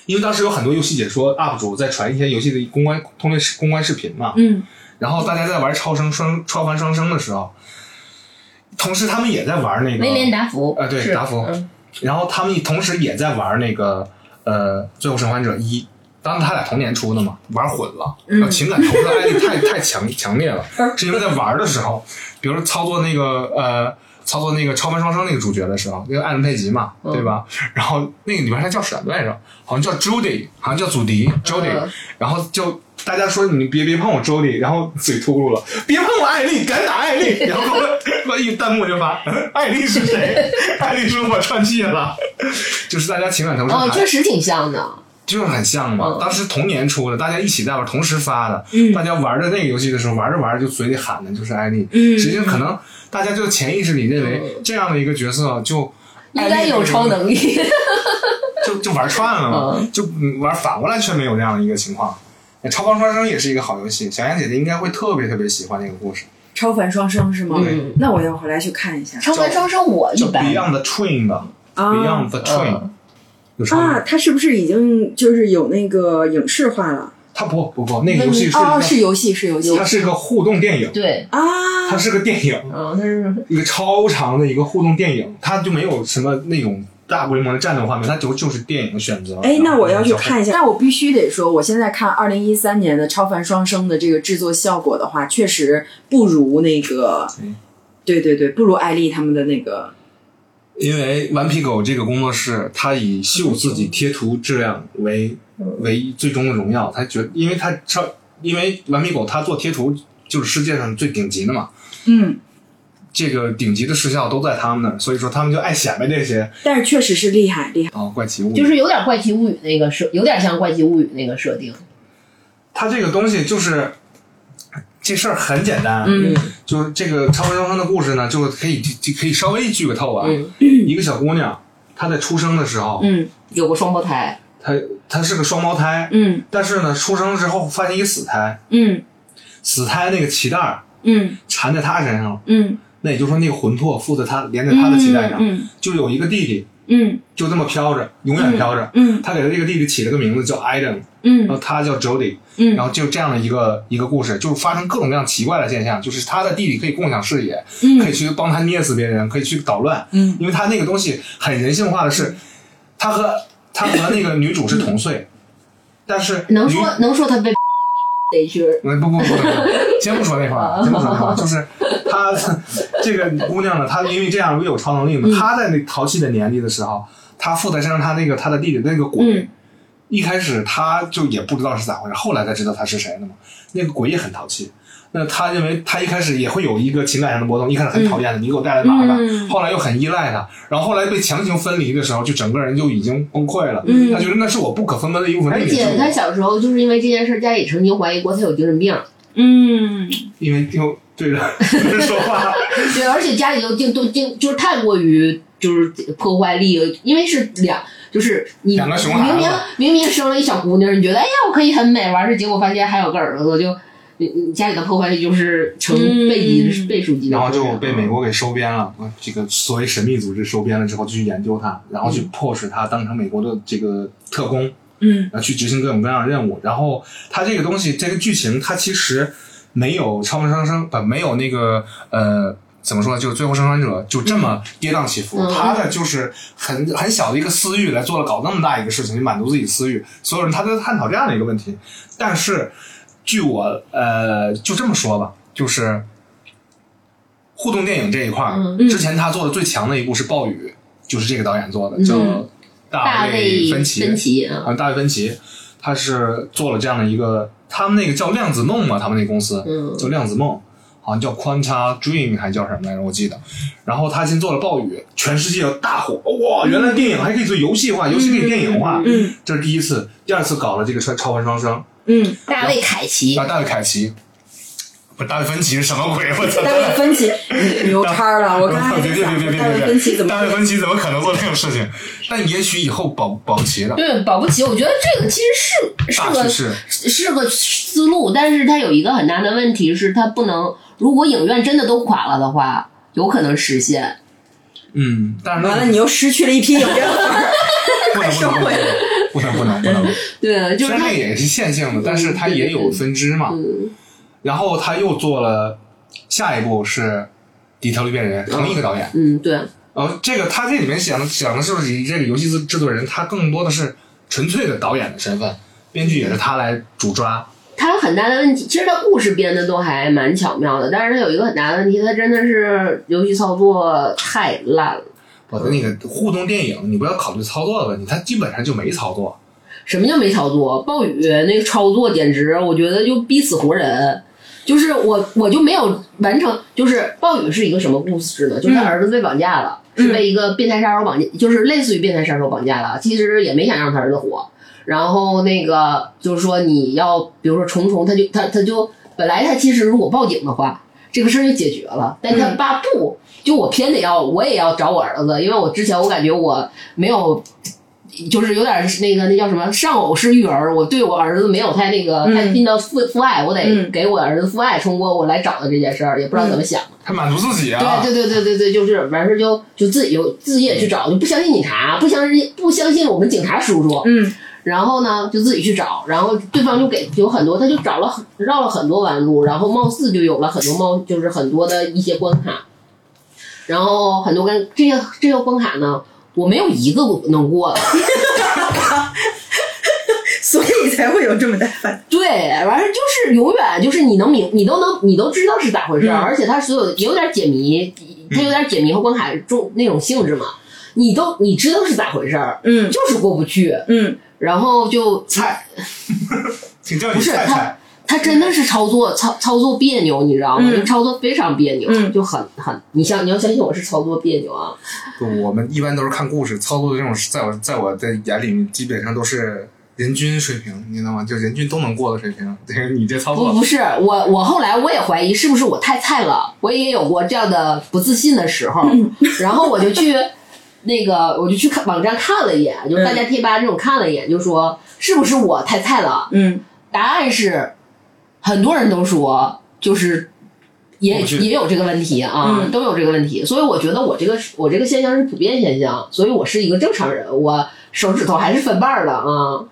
因为当时有很多游戏解说 UP 主在传一些游戏的公关通类公关视频嘛，嗯。然后大家在玩超生双超凡双生的时候，同时他们也在玩那个威廉达福啊对达福嗯然后他们同时也在玩那个呃《最后生还者一》，当然他俩同年出的嘛，玩混了，情感投入的爱力太太强强烈了，是因为在玩的时候，比如说操作那个呃。操作那个超凡双生那个主角的时候，那个艾伦佩吉嘛，对吧？然后那个里边他叫什么来着？好像叫 Judy，好像叫祖迪 Judy，、嗯然后就大家说你别别碰我 Judy，然后嘴秃噜了，别碰我艾丽，敢打艾丽，(laughs) 然后我一弹幕就发艾丽是谁？(laughs) 艾丽说我串戏了，就是大家情感投射哦，确实挺像的。就是很像嘛。嗯当时同年出的，大家一起在玩，同时发的。嗯大家玩的那个游戏的时候，玩着玩着就嘴里喊的就是艾丽。嗯实际上可能大家就潜意识里认为这样的一个角色就应该有超，能力，就就玩串了嘛，(laughs) 嗯就嗯玩反过来却没有这样的一个情况。那超凡双生也是一个好游戏，小杨姐姐应该会特别特别喜欢那个故事，超凡双生是吗？嗯那我要回来去看一下超凡双生我一般，Beyond the Train 的、啊 Beyond the Train，、嗯有超啊！它是不是已经就是有那个影视化了？它不不不，那个游戏是哦，是游戏，是游戏它是个互动电影，对，啊！它是个电影，嗯，它是一个超长的一个互动电影，它就没有什么那种大规模的战斗画面，它就就是电影的选择。哎，那我要去看一一下。但我必须得说，我现在看二零一三年的《超凡双生》的这个制作效果的话，确实不如那个嗯，对对对，不如艾丽他们的那个。因为顽皮狗这个工作室，它以秀自己贴图质量为为最终的荣耀。他觉得，因为他超，因为顽皮狗它做贴图就是世界上最顶级的嘛，嗯，这个顶级的视效都在他们那儿，所以说他们就爱显摆这些。但是确实是厉害厉害。啊怪奇物语。就是有点怪奇物语那个设，有点像怪奇物语那个设定。它这个东西就是这事儿很简单，嗯。就是这个超凡双生的故事呢，就可以就可以稍微剧个透啊。嗯。一个小姑娘，她在出生的时候，嗯有个双胞胎，她她是个双胞胎，嗯。但是呢，出生之后发现一个死胎，嗯。死胎那个脐带儿嗯。缠在她身上，嗯，那也就是说那个魂魄附在他连在他的脐带上，嗯。就有一个弟弟嗯。就这么飘着，永远飘着。嗯。他给他这个弟弟起了个名字叫 Adam，嗯。然后他叫 Jody，嗯。然后就这样的一个一个故事，就是发生各种各样奇怪的现象，就是他的弟弟可以共享视野，嗯。可以去帮他捏死别人，可以去捣乱，嗯。因为他那个东西很人性化的是，他和他和那个女主是同岁，(laughs) 但是能说能说他被 (laughs) 逮去嗯不不不不，先不说那块儿，先不说那块儿，就是她这个姑娘呢，她因为这样有超能力嘛，她在那淘气的年纪的时候，她附在身上，她那个她的弟弟那个鬼，嗯一开始她就也不知道是咋回事，后来才知道他是谁的嘛。那个鬼也很淘气，那他认为他一开始也会有一个情感上的波动，一开始很讨厌他，你给我带来麻烦，嗯后来又很依赖他，然后后来被强行分离的时候，就整个人就已经崩溃了。嗯他觉得那是我不可分割的一部分，那而且他小时候就是因为这件事，家里曾经怀疑过他有精神病。嗯因为就对着 (laughs) 说话。对，而且家里就就都就就是太过于就是破坏力，因为是两。就是你两个熊孩子明明明明生了一小姑娘，你觉得哎呀我可以很美，完事结果发现还有个儿子，就你你家里的破坏力就是成倍级、嗯倍数级的，然后就被美国给收编了，呃这个所谓神秘组织收编了之后，就去研究他，然后去迫使他当成美国的这个特工，嗯然后去执行各种各样的任务。然后他这个东西，这个剧情，它其实没有超凡双生，呃，没有那个呃。怎么说呢？就是最后生还者就这么跌宕起伏，嗯他的就是很很小的一个私欲来做了搞那么大一个事情，去满足自己私欲。所有人他都在探讨这样的一个问题。但是，据我呃就这么说吧，就是互动电影这一块儿，嗯之前他做的最强的一部是《暴雨》，就是这个导演做的，嗯叫大卫芬奇。芬奇啊，啊，大卫芬奇，他是做了这样的一个，他们那个叫量子梦嘛，他们那公司、嗯。叫量子梦，好像叫 Quanta Dream 还叫什么来着，我记得。然后他先做了暴雨，全世界大火，哇，原来电影还可以做游戏化，游戏可以电影化，嗯。这是第一次。第二次搞了这个超超凡双生，嗯，大卫凯奇。啊，大卫凯奇，不是大卫芬奇是什么鬼？我操！大卫芬奇你牛叉了，我刚才还别别在想别别别大卫！芬奇怎么大卫芬奇怎么可能做这种事情？但也许以后保保不齐了。对保不齐，我觉得这个其实是是个是个思路，但是它有一个很大的问题是，它不能，如果影院真的都垮了的话，有可能实现。嗯，但是那完了，你又失去了一批影院粉儿。不能不能不能不能不能，对，就它那也是线性的，但是它也有分支嘛。嗯然后他又做了下一部是《底特律变人》，同一个导演。嗯，对，然后这个他这里面讲的讲的就是以这个游戏制制作人，他更多的是纯粹的导演的身份，编剧也是他来主抓。他有很大的问题。其实他故事编的都还蛮巧妙的，但是他有一个很大的问题，他真的是游戏操作太烂了。我的那个互动电影，你不要考虑操作的问题，它基本上就没操作。什么叫没操作？暴雨那个操作简直，我觉得就逼死活人。就是我，我就没有完成。就是暴雨是一个什么故事呢？就是他儿子被绑架了，是被一个变态杀手绑架，就是类似于变态杀手绑架了。其实也没想让他儿子活。然后那个就是说你要，比如说重重，他就他他就本来他其实如果报警的话，这个事儿就解决了。但他爸不，就我偏得要，我也要找我儿子，因为我之前我感觉我没有就是有点那个那叫什么？丧偶式育儿，我对我儿子没有太那个太尽的父父爱，我得嗯。给我儿子父爱，通过我来找的这件事儿，也不知道怎么想。他满足自己啊。对对对对对对，就是完事儿就就自己就自己也去找，就不相信警察，不相信不相信我们警察叔叔，嗯。然后呢就自己去找，然后对方就给有很多，他就找了很绕了很多弯路，然后貌似就有了很多貌就是很多的一些关卡，然后很多关这些这些关卡呢，我没有一个能过的。(laughs) 所以才会有这么大反。对，完事儿就是永远就是你能明，你都能，你都知道是咋回事儿，嗯。而且它所有也有点解谜，它有点解谜和关卡中那种性质嘛，你都你知道是咋回事儿，嗯。就是过不去，嗯。然后就菜，请教你不是他真的是操作操操作别扭，你知道吗？嗯就操作非常别扭，嗯就很很，你相你要相信我是操作别扭啊，不，我们一般都是看故事操作的这种，在我在我的眼里，基本上都是人均水平，你知道吗？就人均都能过的水平。这个你这操作不不是我我后来我也怀疑是不是我太菜了，我也有过这样的不自信的时候，(laughs) 然后我就去那个我就去看网站看了一眼，就是大家贴吧这种看了一眼，就说是不是我太菜了？嗯答案是很多人都说就是。也也有这个问题啊，嗯都有这个问题，所以我觉得我这个我这个现象是普遍现象，所以我是一个正常人，我手指头还是分瓣儿的啊。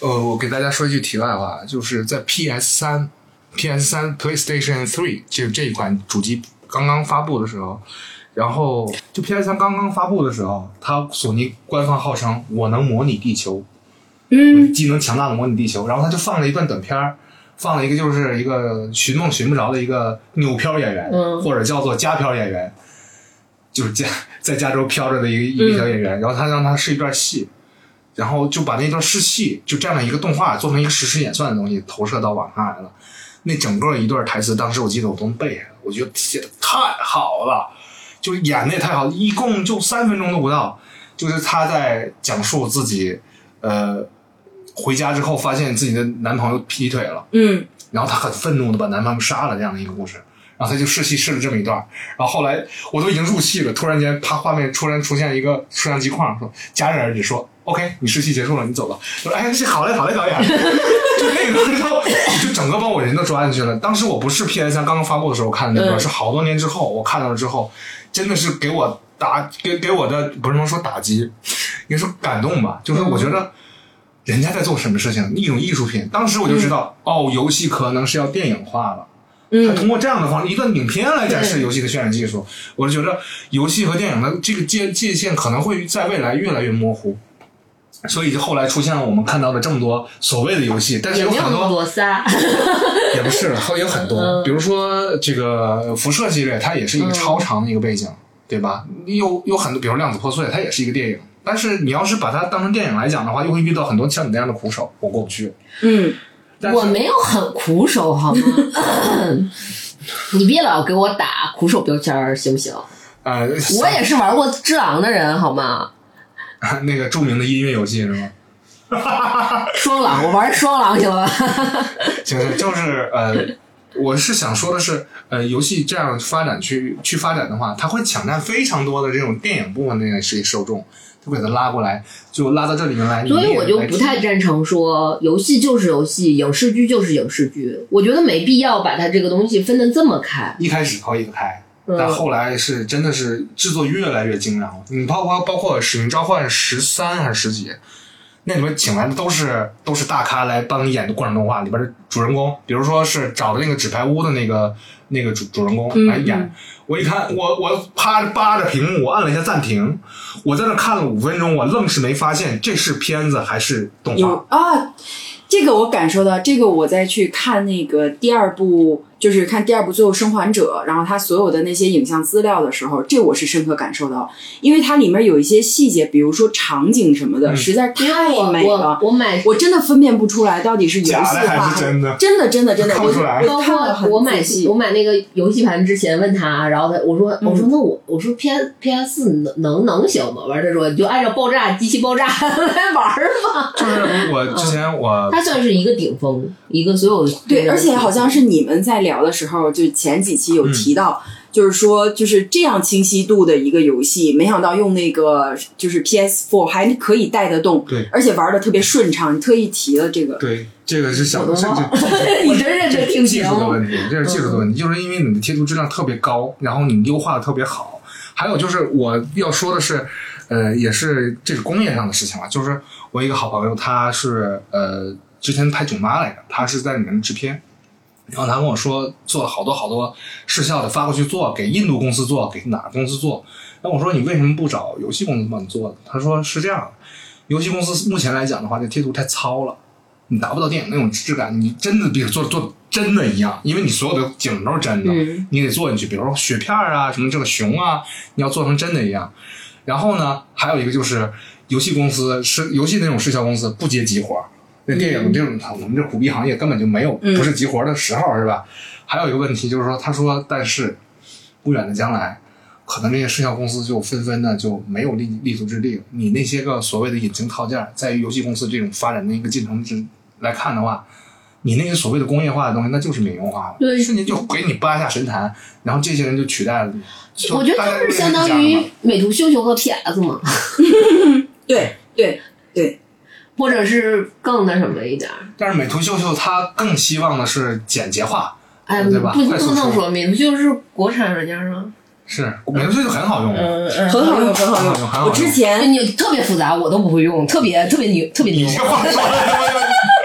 呃，我给大家说一句题外话，就是在 PS 三、PS 三、PlayStation Three 这这一款主机刚刚发布的时候，然后就 PS 三刚刚发布的时候，它索尼官方号称我能模拟地球，嗯。技能强大的模拟地球，然后他就放了一段短片儿，放了一个就是一个寻梦寻不着的一个纽漂演员，嗯。或者叫做加漂演员，就是加在加州漂着的一个一个小演员，然后他让他试一段戏，然后就把那段试戏就这样的一个动画做成一个实时演算的东西投射到网上来了。那整个一段台词，当时我记得我都能背下来，我觉得写的太好了，就是演的也太好，一共就三分钟都不到，就是他在讲述自己，呃，回家之后发现自己的男朋友劈腿了，嗯然后她很愤怒的把男朋友杀了这样的一个故事。然后她就试戏试了这么一段，然后后来我都已经入戏了，突然间啪画面突然出现一个摄像机框，说戛然而止，说 OK，你试戏结束了，你走吧。我说哎，是好嘞，好嘞，导演。就那个时候，就整个把我人都抓进去了。当时我不是 PS 三刚刚发布的时候看的那段，嗯是好多年之后我看到了之后，真的是给我打给给我的不是能说打击，应该说感动吧。就是我觉得人家在做什么事情，一种艺术品。当时我就知道，哦，游戏可能是要电影化了。它嗯通过这样的方式，一段影片来展示游戏的渲染技术，我就觉得游戏和电影的这个界界限可能会在未来越来越模糊。所以就后来出现了我们看到的这么多所谓的游戏，但是有很多也 (laughs) 不是，还有很多，嗯比如说这个辐射系列，它也是一个嗯超长的一个背景，对吧？有有很多，比如量子破碎，它也是一个电影，但是你要是把它当成电影来讲的话，又会遇到很多像你那样的苦手，我过不去。嗯我没有很苦手好吗？你别老给我打苦手标签儿行不行？呃，我也是玩过《只狼》的人好吗？(laughs) 那个著名的音乐游戏是吗？(laughs) 双狼，我玩双狼 (laughs) 行了吧？行行，就是呃，我是想说的是，呃，游戏这样发展去去发展的话，它会抢占非常多的这种电影部分的这个受众，就给他拉过来，就拉到这里面来。所以我就不太赞成说游戏就是游戏，影视剧就是影视剧。我觉得没必要把它这个东西分得这么开。一开始可以开，嗯但后来是真的是制作越来越精良了。你包括包括《使命召唤》十三还是十几，那里面请来的都是都是大咖来帮你演的过程动画里边的主人公，比如说是找的那个纸牌屋的那个那个主主人公嗯来演。我一看，我我趴着扒着屏幕，我按了一下暂停，我在那看了五分钟，我愣是没发现这是片子还是动画。啊，这个我感受到，这个我再去看那个第二部，就是看第二部《最后生还者》，然后他所有的那些影像资料的时候，这我是深刻感受到，因为它里面有一些细节，比如说场景什么的，嗯实在太我美了我。我买我真的分辨不出来到底是游戏还是真的真的真的真的，我看不出来包括我买戏我买那个游戏盘之前问他，然后他我说嗯我说那我我说 P S P S 四能能能行吗？完事儿说你就按照爆炸机器爆炸 (laughs) 来玩儿吧。就是我之前我它算是一个顶峰，一个所有对，而且好像是是你们在聊的时候，就前几期有提到，就是说就是这样清晰度的一个游戏，没想到用那个就是 PS4 还可以带得动，对而且玩的特别顺畅。你特意提了这个，对，这个是小我都这忘了这 (laughs) 你真认真听技。术的问题，这是技术的问题，就是因为你的贴图质量特别高，然后你优化的特别好。还有就是我要说的是，呃，也是这是工业上的事情了。就是我一个好朋友，他是呃之前拍囧妈来着，他是在里面制片，然后他跟我说做了好多好多试效的发过去做，给印度公司做，给哪个公司做。那我说你为什么不找游戏公司帮你做呢？他说是这样，游戏公司目前来讲的话，这贴图太糙了。你达不到电影那种质感，你真的比做做真的一样，因为你所有的景都是真的，你得做进去，比如说雪片啊，什么这个熊啊，你要做成真的一样。然后呢，还有一个就是游戏公司是游戏那种试效公司不接急活，那电影这种、我们这苦逼行业根本就没有、嗯不是急活的时候，是吧？还有一个问题就是说，他说，但是不远的将来，可能这些视效公司就纷纷的就没有立立足之地了。你那些个所谓的引擎套件，在于游戏公司这种发展的一个进程之来看的话，你那些所谓的工业化的东西，那就是民用化了，对瞬间就给你扒下神坛，然后这些人就取代了你。我觉得大家都它是相当于美图秀秀和 PS 嘛，对 (laughs) 对对，或者是更那什么一点儿。但是美图秀秀它更希望的是简洁化，哎，对吧不不快速出能说美图秀秀是国产软件吗？是美图秀秀很好用，嗯嗯，很好用，很好用很。好用我之哎前你特别复杂，我都不会用，特别特别牛，特别牛你。这话说的，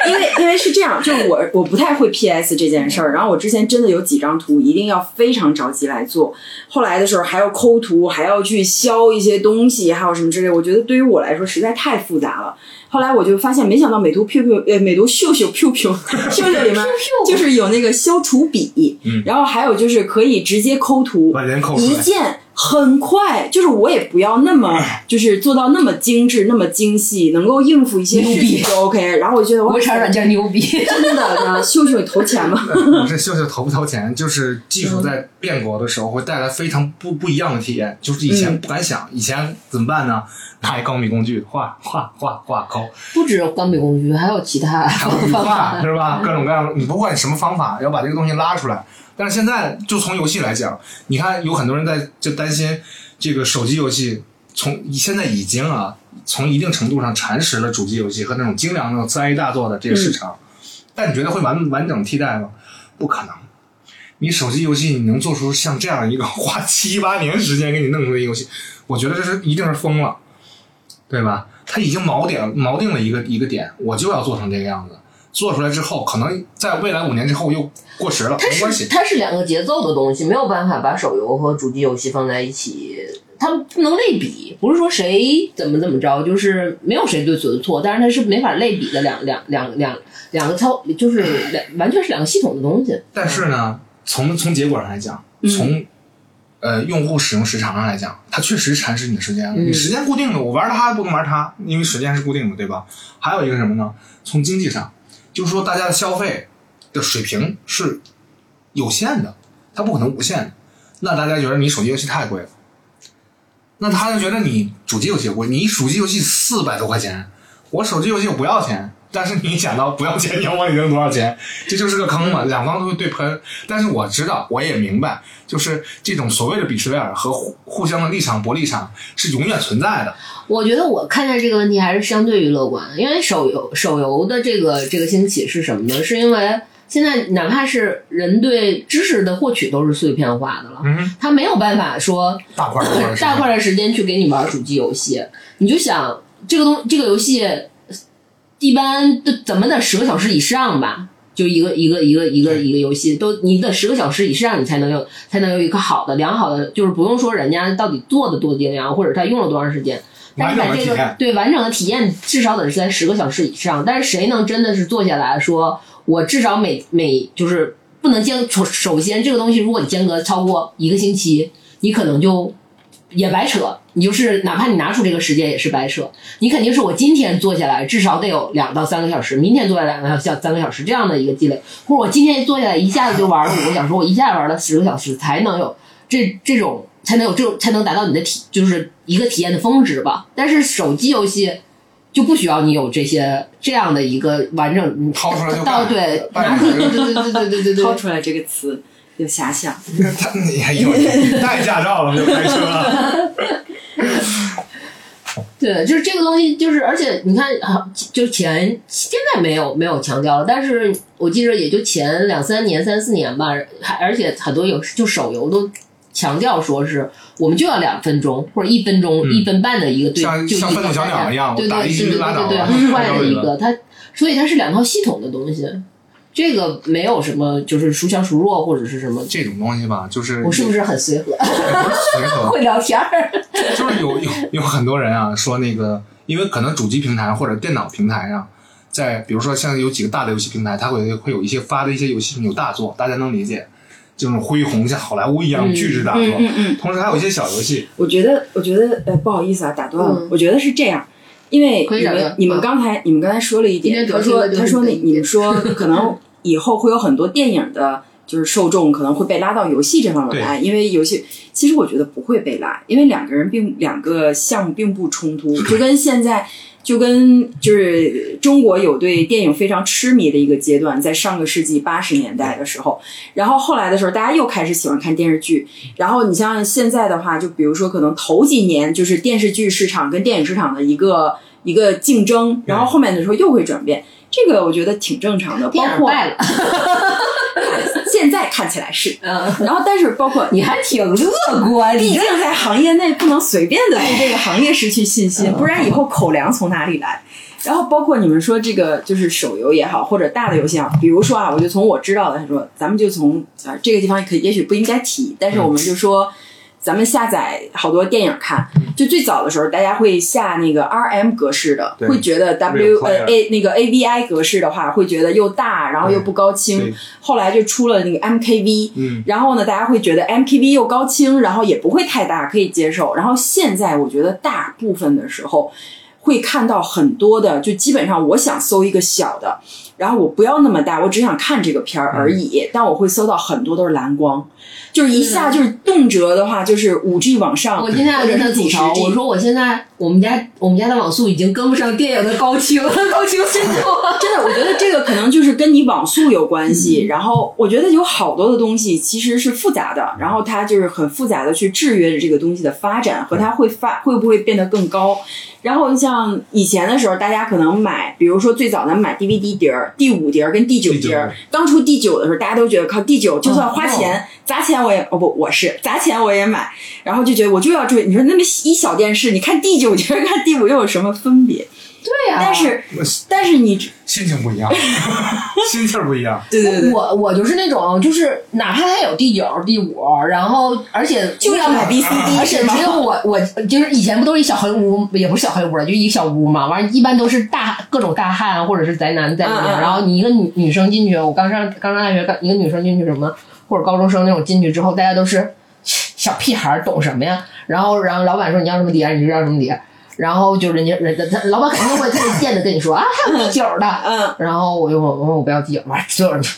因为因为是这样，就是我我不太会 PS 这件事儿，然后我之前真的有几张图一定要非常着急来做，后来的时候还要抠图，还要去削一些东西，还有什么之类，我觉得对于我来说实在太复杂了。后来我就发现，没想到美图 QQ 呃美图秀秀 (laughs) QQ 秀秀里面就是有那个消除笔，嗯然后还有就是可以直接抠图，把人抠出来。一键很快，就是我也不要那么就是做到那么精致、那么精细，能够应付一些事情就 OK。然后我觉得我国产软件牛逼，真的呢，秀秀投钱吗？(laughs) 不是秀秀投不投钱，就是技术在变革的时候会带来非常不不一样的体验。就是以前不敢想，以前怎么办呢？拿一钢笔工具画画画画抠，不止钢笔工具，还有其他还有绿方法。是吧？各种各样的，你不管什么方法，要把这个东西拉出来。但是现在就从游戏来讲，你看有很多人在就担心这个手机游戏从现在已经啊，从一定程度上蚕食了主机游戏和那种精良的四 A 大作的这个市场。但你觉得会完完整替代吗？不可能。你手机游戏你能做出像这样一个花七八年时间给你弄出的一个游戏，我觉得这是一定是疯了，对吧？他已经锚点锚定了一个一个点，我就要做成这个样子。做出来之后，可能在未来五年之后又过时了，它没关系。是它是两个节奏的东西，没有办法把手游和主机游戏放在一起，它们不能类比。不是说谁怎么怎么着，就是没有谁对谁错，但是它是没法类比的两两两两两个操，就是两完全是两个系统的东西。但是呢，从从结果上来讲，从呃用户使用时长上来讲，它确实蚕食你的时间你时间固定的，我玩它不能玩它，因为时间是固定的，对吧？还有一个什么呢？从经济上，就是说大家的消费的水平是有限的，它不可能无限的。那大家觉得你手机游戏太贵了，那他就觉得你主机游戏贵，你主机游戏四百多块钱，我手机游戏我不要钱，但是你想到不要钱，你要往里扔多少钱，这就是个坑嘛，两方都会对喷。但是我知道，我也明白，就是这种所谓的鄙视链和互互相的立场博立场是永远存在的。我觉得我看待这个问题还是相对于乐观，因为手游手游的这个这个兴起是什么呢？是因为现在哪怕是人对知识的获取都是碎片化的了，嗯，他没有办法说大块儿 (laughs) 大块的时间去给你玩主机游戏，你就想这个东这个游戏一般都怎么得十个小时以上吧。就一个一个一个一个一个游戏，都你得十个小时以上，你才能有才能有一个好的良好的，就是不用说人家到底做的多精良，或者他用了多长时间，但是把这个对完整的体验至少得是在十个小时以上。但是谁能真的是坐下来说，我至少每每就是不能间首首先这个东西，如果你间隔超过一个星期，你可能就也白扯你就是哪怕你拿出这个时间也是白扯你肯定是我今天坐下来至少得有两到三个小时明天坐下来两个小三个小时这样的一个积累或者我今天坐下来一下子就玩儿五个小时我一下玩了十个小时才能有这这种才能有这种才能达到你的体就是一个体验的峰值吧。但是手机游戏就不需要你有这些这样的一个完整你掏出来就掏对，对对对对对。掏出来这个词有遐想。他你还有带驾照了就开车了？对，就是这个东西，就是而且你看，啊，就前现在没有没有强调了，但是我记得也就前两三年、三四年吧，还而且很多有就手游都强调说是我们就要两分钟或者一分钟、嗯一分半的一个对，像就像愤怒小鸟一样对我打一对对对局拉倒对对，很快的一个它，所以它是两套系统的东西，这个没有什么就是孰强孰弱或者是什么，这种东西吧，就是我是不是很随和，不是随和，(laughs) 会聊天儿？就是有有有很多人啊说那个，因为可能主机平台或者电脑平台啊，在比如说像有几个大的游戏平台，它会会有一些发的一些游戏有大作，大家能理解，这种恢宏像好莱坞一样嗯巨制大作。嗯嗯嗯，同时还有一些小游戏，我觉得，我觉得，呃，不好意思啊，打断了。嗯我觉得是这样，因为你们你们嗯刚才你们刚才说了一点，他说他说那你们说 (laughs) 可能以后会有很多电影的，就是受众可能会被拉到游戏这方面来，因为游戏其实我觉得不会被拉，因为两个人并两个项目并不冲突，(laughs) 就跟现在。就跟就是中国有对电影非常痴迷的一个阶段，在上个世纪八十年代的时候，然后后来的时候，大家又开始喜欢看电视剧。然后你像现在的话，就比如说可能头几年就是电视剧市场跟电影市场的一个一个竞争，然后后面的时候又会转变，这个我觉得挺正常的。包括电影败了，现在看起来是，嗯，然后但是包括你还挺乐观，毕竟在行业内不能随便的对这个行业失去信心，不然以后口粮从哪里来？然后包括你们说这个就是手游也好，或者大的游戏啊，比如说啊，我就从我知道的说，咱们就从啊、这个地方可也许不应该提，但是我们就说。咱们下载好多电影看，就最早的时候，大家会下那个 RM 格式的，会觉得 W 呃 A 那个 AVI 格式的话，会觉得又大，然后又不高清。后来就出了那个 MKV，嗯，然后呢，大家会觉得 MKV 又高清，然后也不会太大，可以接受。然后现在我觉得大部分的时候会看到很多的，就基本上我想搜一个小的，然后我不要那么大，我只想看这个片儿而已，但我会搜到很多都是蓝光，就是一下就是动辄的话就是五 G 往上，我今天还跟他吐槽，我说我现在我们家我们家的网速已经跟不上电影的高清 (laughs) 高清深度了。(laughs) 真的，我觉得这个可能就是跟你网速有关系。然后我觉得有好多的东西其实是复杂的，然后它就是很复杂的去制约着这个东西的发展和它会发会不会变得更高。然后像以前的时候，大家可能买，比如说最早咱们买 DVD 碟儿，第五碟儿跟第九碟儿，刚出第九的时候，大家都觉得靠第九就算花钱、砸钱我也哦不我是砸钱我也买，然后就觉得我就要追。你说那么一小电视，你看第九碟儿看第五又有什么分别？对呀、但是但是你心情不一样，(laughs) 心气儿不一样。对对对。我我就是那种，就是哪怕他有第九、第五，然后而且就要买 B、C、D，而且是吗只有我我就是以前不都是一小黑屋，也不是小黑屋了，就一个小屋嘛。完了，一般都是大各种大汉或者是宅男在里面。然后你一个女女生进去，我刚上刚上大学，一个女生进去什么，或者高中生那种进去之后，大家都是小屁孩儿，懂什么呀？然后然后老板说你要什么碟，你就要什么碟。然后就人家人家他老板肯定会特别贱的跟你说啊，还有 (laughs) 第九的，嗯，然后我就我说我不要第九，完了所有人就，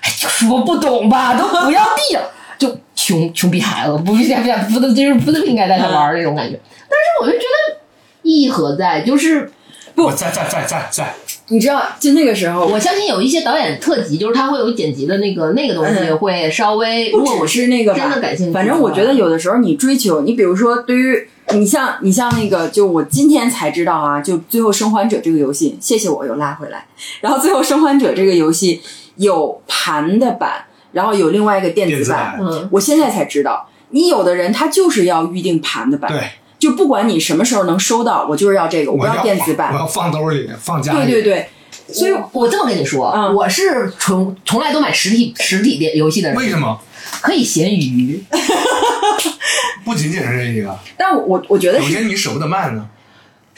哎，就说不懂吧，都不要第九，就穷穷逼孩子，不应该不不就是不应该带他玩儿那种感觉。但是我就觉得意义何在？就是不，在在在在在，你知道，就那个时候，我相信有一些导演特辑，就是他会有剪辑的那个那个东西，嗯会稍微如不果我只是那个真的感兴趣，反正我觉得有的时候你追求，你比如说对于你像你像那个，就我今天才知道啊，就《最后生还者》这个游戏，谢谢我又拉回来。然后《最后生还者》这个游戏有盘的版，然后有另外一个电电子版，嗯，我现在才知道，你有的人他就是要预定盘的版，对，就不管你什么时候能收到，我就是要这个，我不要电子版我。要放兜里，放家里。对对对，所以我这么跟你说，嗯我是从从来都买实体实体的游戏的人，为什么？可以闲鱼。(laughs) 不仅仅是这一个，但我我我觉得有是些你舍不得卖呢。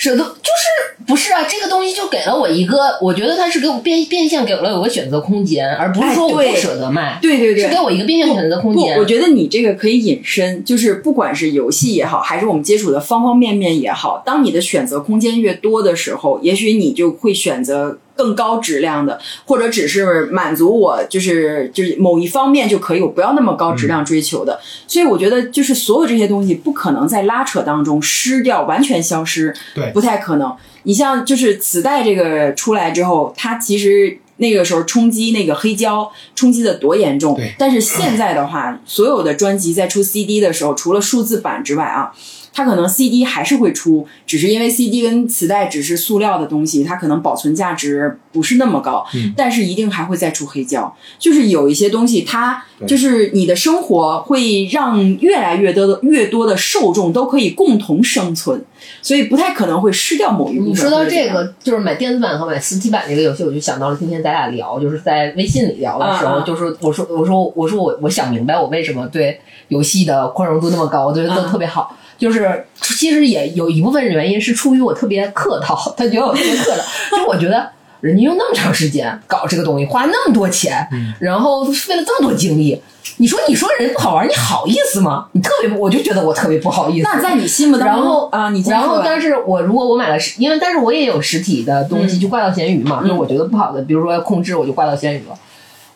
舍得就是不是啊？这个东西就给了我一个，我觉得它是给我变变相给了我个选择空间，而不是说我不舍得卖，对对对是给我一个变相选择空不，间。我觉得你这个可以引申，就是不管是游戏也好，还是我们接触的方方面面也好，当你的选择空间越多的时候，也许你就会选择更高质量的，或者只是满足我就是就是某一方面就可以，我不要那么高质量追求的。所以我觉得，就是所有这些东西不可能在拉扯当中失掉，完全消失，对不太可能。你像就是磁带这个出来之后，它其实那个时候冲击那个黑胶冲击的多严重对。但是现在的话，所有的专辑在出 CD 的时候，除了数字版之外啊，它可能 CD 还是会出，只是因为 CD 跟磁带只是塑料的东西，它可能保存价值不是那么高，嗯但是一定还会再出黑胶。就是有一些东西，它就是你的生活会让越来越多的越多的受众都可以共同生存，所以不太可能会失掉某一部分。你说到这个，就是买电子版和买实体版这个游戏，我就想到了今天咱俩聊，就是在微信里聊的时候，就是我说我说我说我我想明白我为什么对游戏的宽容度那么高，我觉得都啊特别好。就是其实也有一部分原因是出于我特别客套，他觉得我特别客套，(laughs) 就我觉得人家用那么长时间搞这个东西，花那么多钱，然后费了这么多精力，你说你说人不好玩，你好意思吗？你特别，我就觉得我特别不好意思。那在你心目当中，然后啊，你然后，但是我如果我买了实，因为但是我也有实体的东西，嗯就挂到闲鱼嘛，就是我觉得不好的，比如说控制，我就挂到闲鱼了。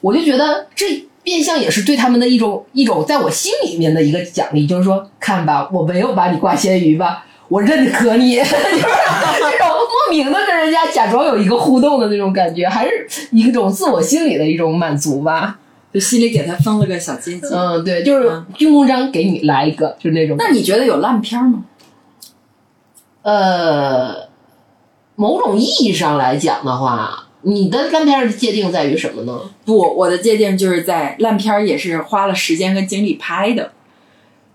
我就觉得这变相也是对他们的一种一种在我心里面的一个奖励，就是说，看吧，我没有把你挂咸鱼吧，我认可你，(laughs) 就是这种莫名的跟人家假装有一个互动的那种感觉，还是一种自我心理的一种满足吧。就心里给他封了个小阶级。嗯，对，就是嗯军功章给你来一个，就是那种。那你觉得有烂片吗？呃，某种意义上来讲的话，你的烂片的界定在于什么呢？不，我的界定就是在烂片儿也是花了时间跟精力拍的，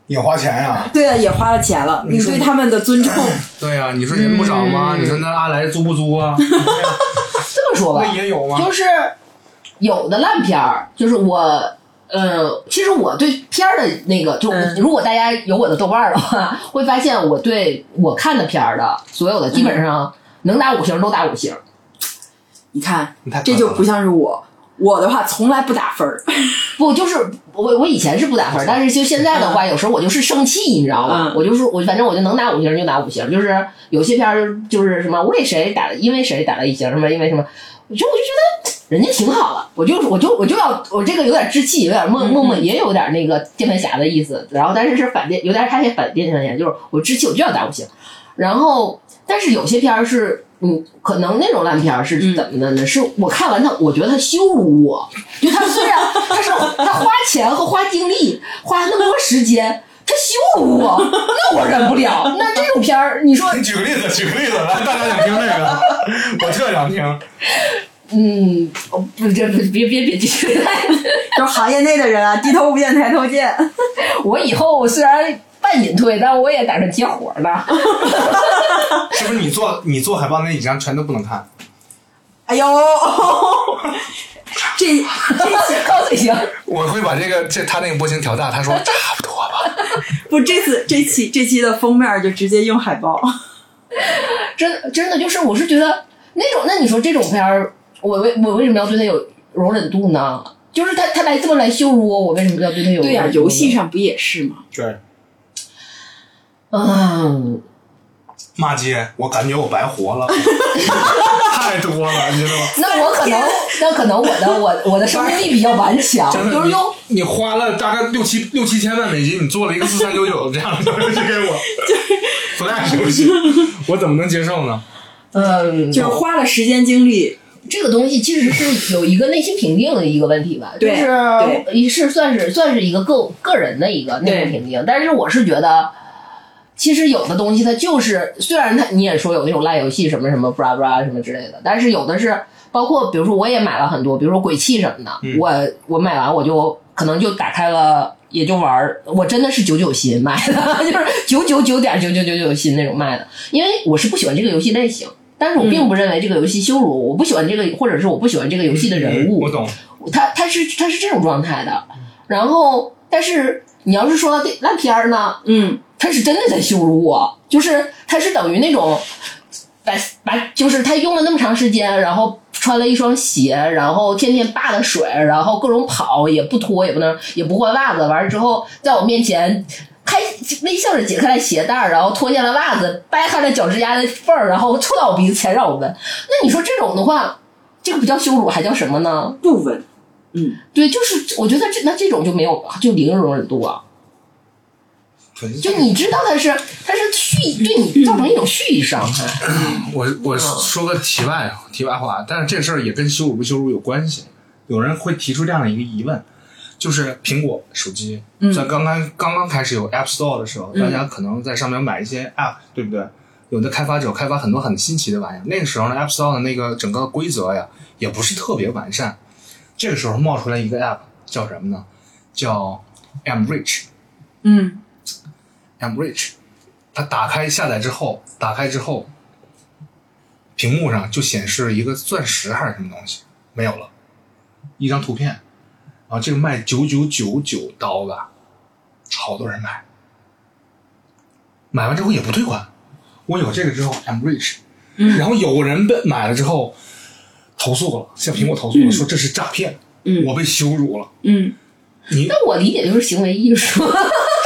也花钱呀、对啊，也花了钱了。你说对他们的尊重，(laughs) 对呀、你说人不少吗？你说那阿来租不租啊？(laughs) 这么说吧那，也有吗？就是有的烂片儿，就是我。呃，其实我对片儿的那个，就、嗯如果大家有我的豆瓣的话，(laughs) 会发现我对我看的片儿的所有的，基本上能打五星都打五星。你看这就不像是我。我的话从来不打分儿，(laughs) 不，就是我我以前是不打分儿，但是就现在的话，有时候我就是生气，你知道吗？嗯我就是我，反正我就能打五星就打五星，就是有些片儿就是什么为谁打了，因为谁打了一星，什么因为什么，我就我就觉得人家挺好的，我就我就我就要我这个有点志气，有点默默默也有点那个键盘侠的意思，然后但是是反电，有点他也反键盘侠，就是我志气我就要打五星，然后但是有些片儿是。嗯，可能那种烂片儿是怎么的呢？是我看完他，我觉得他羞辱我。就他 (laughs) 虽然他是他花钱和花精力，花那么多时间，他羞辱我，那我忍不了。那这种片儿，你说，(laughs) 你举个例子，举个例子，来，大家想听这个，我特想听。(laughs) 嗯，哦不，这不别别别继续。就是行业内的人啊，低头不见抬头见。我以后虽然半隐退，但我也打算接活呢。(laughs) 是不是你做你做海报那几张全都不能看？哎呦，(laughs) 这这期高嘴型，我会把这个这他那个波形调大，他说 (laughs) 差不多吧。不这次这期这期的封面就直接用海报。真真的就是，我是觉得那种，那你说这种片儿，我为我为什么要对他有容忍度呢？就是他他来这么来羞辱我，我为什么要对他有对呀、容忍度呢游戏上不也是吗？对，嗯，骂街，我感觉我白活了，太多了，你知道吗？那我可能，那可能我的我我的生命力比较顽强，真的，就是用你你花了大概六七六七千万美金，你做了一个四三九九这样的东西给我，Flash 游戏，我怎么能接受呢？(laughs) 嗯，就是花了时间精力，这个东西其实是有一个内心平定的一个问题吧，就对是是算是算是一个个个人的一个内心平定，但是我是觉得。其实有的东西它就是，虽然它你也说有那种烂游戏什么什么 bra bra 什么之类的，但是有的是包括比如说我也买了很多，比如说鬼泣什么的，嗯。我我买完我就可能就打开了也就玩儿，我真的是九九新买的，(laughs) 就是九九九点九九九九新那种卖的，因为我是不喜欢这个游戏类型，但是我并不认为这个游戏羞辱我，我不喜欢这个，或者是我不喜欢这个游戏的人物，嗯我懂，他他是他是这种状态的，然后但是你要是说到这烂片儿呢，嗯，他是真的在羞辱我，就是他是等于那种把把就是他用了那么长时间，然后穿了一双鞋，然后天天扒着水，然后各种跑也不脱也不能也不换袜子，完了之后在我面前。开微笑着解开了鞋带，然后脱下了袜子，掰开了脚趾甲的缝儿，然后凑到我鼻子前让我闻。那你说这种的话，这个不叫羞辱，还叫什么呢？不稳。嗯，对，就是我觉得这那这种就没有就零容忍度啊。就你知道他是它是蓄对你造成一种蓄意伤害。(coughs) 我我说个题外题外话，但是这事儿也跟羞辱不羞辱有关系。有人会提出这样的一个疑问，就是苹果手机在刚刚刚刚开始有 App Store 的时候，大家可能在上面买一些 App，对不对？有的开发者开发很多很新奇的玩意儿，那个时候呢，App Store 的那个整个规则呀，也不是特别完善。这个时候冒出来一个 App，叫什么呢？叫 M Rich。嗯。M Rich，它打开下载之后，打开之后，屏幕上就显示一个钻石还是什么东西，没有了，一张图片，然后这个卖九九九九刀吧，好多人买，买完之后也不退款，我有这个之后 M Rich，、然后有人被买了之后投诉了，向苹果投诉了，说这是诈骗，嗯。我被羞辱了，嗯。你那我理解就是行为艺术。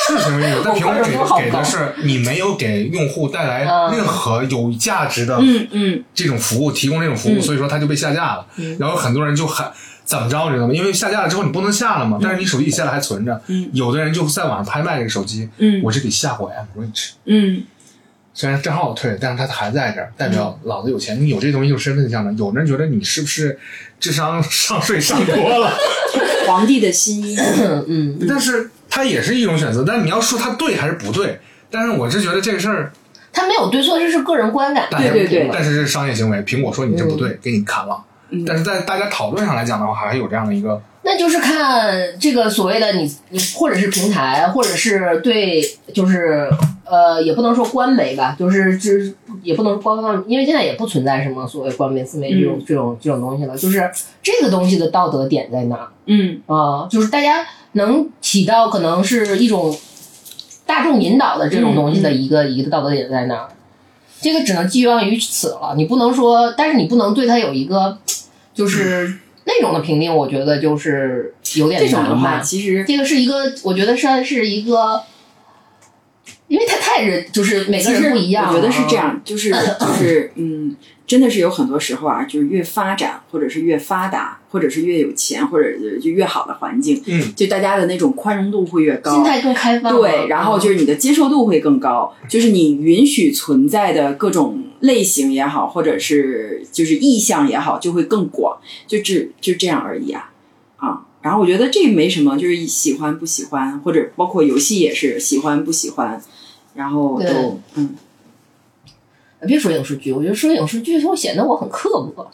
是行为艺术？但苹果给给的是你没有给用户带来嗯。任何有价值的嗯嗯。这种服务，提供这种服务，所以说它就被下架了。然后很多人就很怎么着，你知道吗？因为下架了之后你不能下了嘛，但是你手机里现在还存着。有的人就在网上拍卖这个手机，嗯。我是给下过 M Rich，嗯虽然账号退了，但是他还在这儿，代表老子有钱。你有这东西有身份象征。有的人觉得你是不是智商 (laughs) 上税上多了？(laughs) 皇帝的新衣，嗯嗯，但是他也是一种选择。但是你要说他对还是不对，但是我是觉得这个事儿。他没有对错，这是个人观感。对对对但是这是商业行为，苹果说你这不对，嗯给你砍了。但是在大家讨论上来讲的话，还是有这样的一个，那就是看这个所谓的你你或者是平台，或者是对，就是呃，也不能说官媒吧，就是就是也不能官方，因为现在也不存在什么所谓官媒、自媒这种、这种这种东西了。就是这个东西的道德点在哪儿嗯啊、就是大家能起到可能是一种大众引导的这种东西的一个、一个道德点在哪儿。这个只能寄望于此了，你不能说，但是你不能对它有一个就是那种的评定，我觉得就是有点这种的话，其实这个是一个，我觉得算是一个，因为他太人就是每个人不一样、啊，我觉得是这。样，就是就是嗯，真的是有很多时候啊，就是越发展，或者是越发达，或者是越有钱，或者就越好的环境，嗯，就大家的那种宽容度会越高，心态更开放，对，然后就是你的接受度会更高，就是你允许存在的各种类型也好，或者是就是意向也好，就会更广，就只就这样而已啊。啊。然后我觉得这没什么，就是喜欢不喜欢，或者包括游戏也是喜欢不喜欢，然后都嗯，别说影视剧，我觉得说影视剧会显得我很刻薄。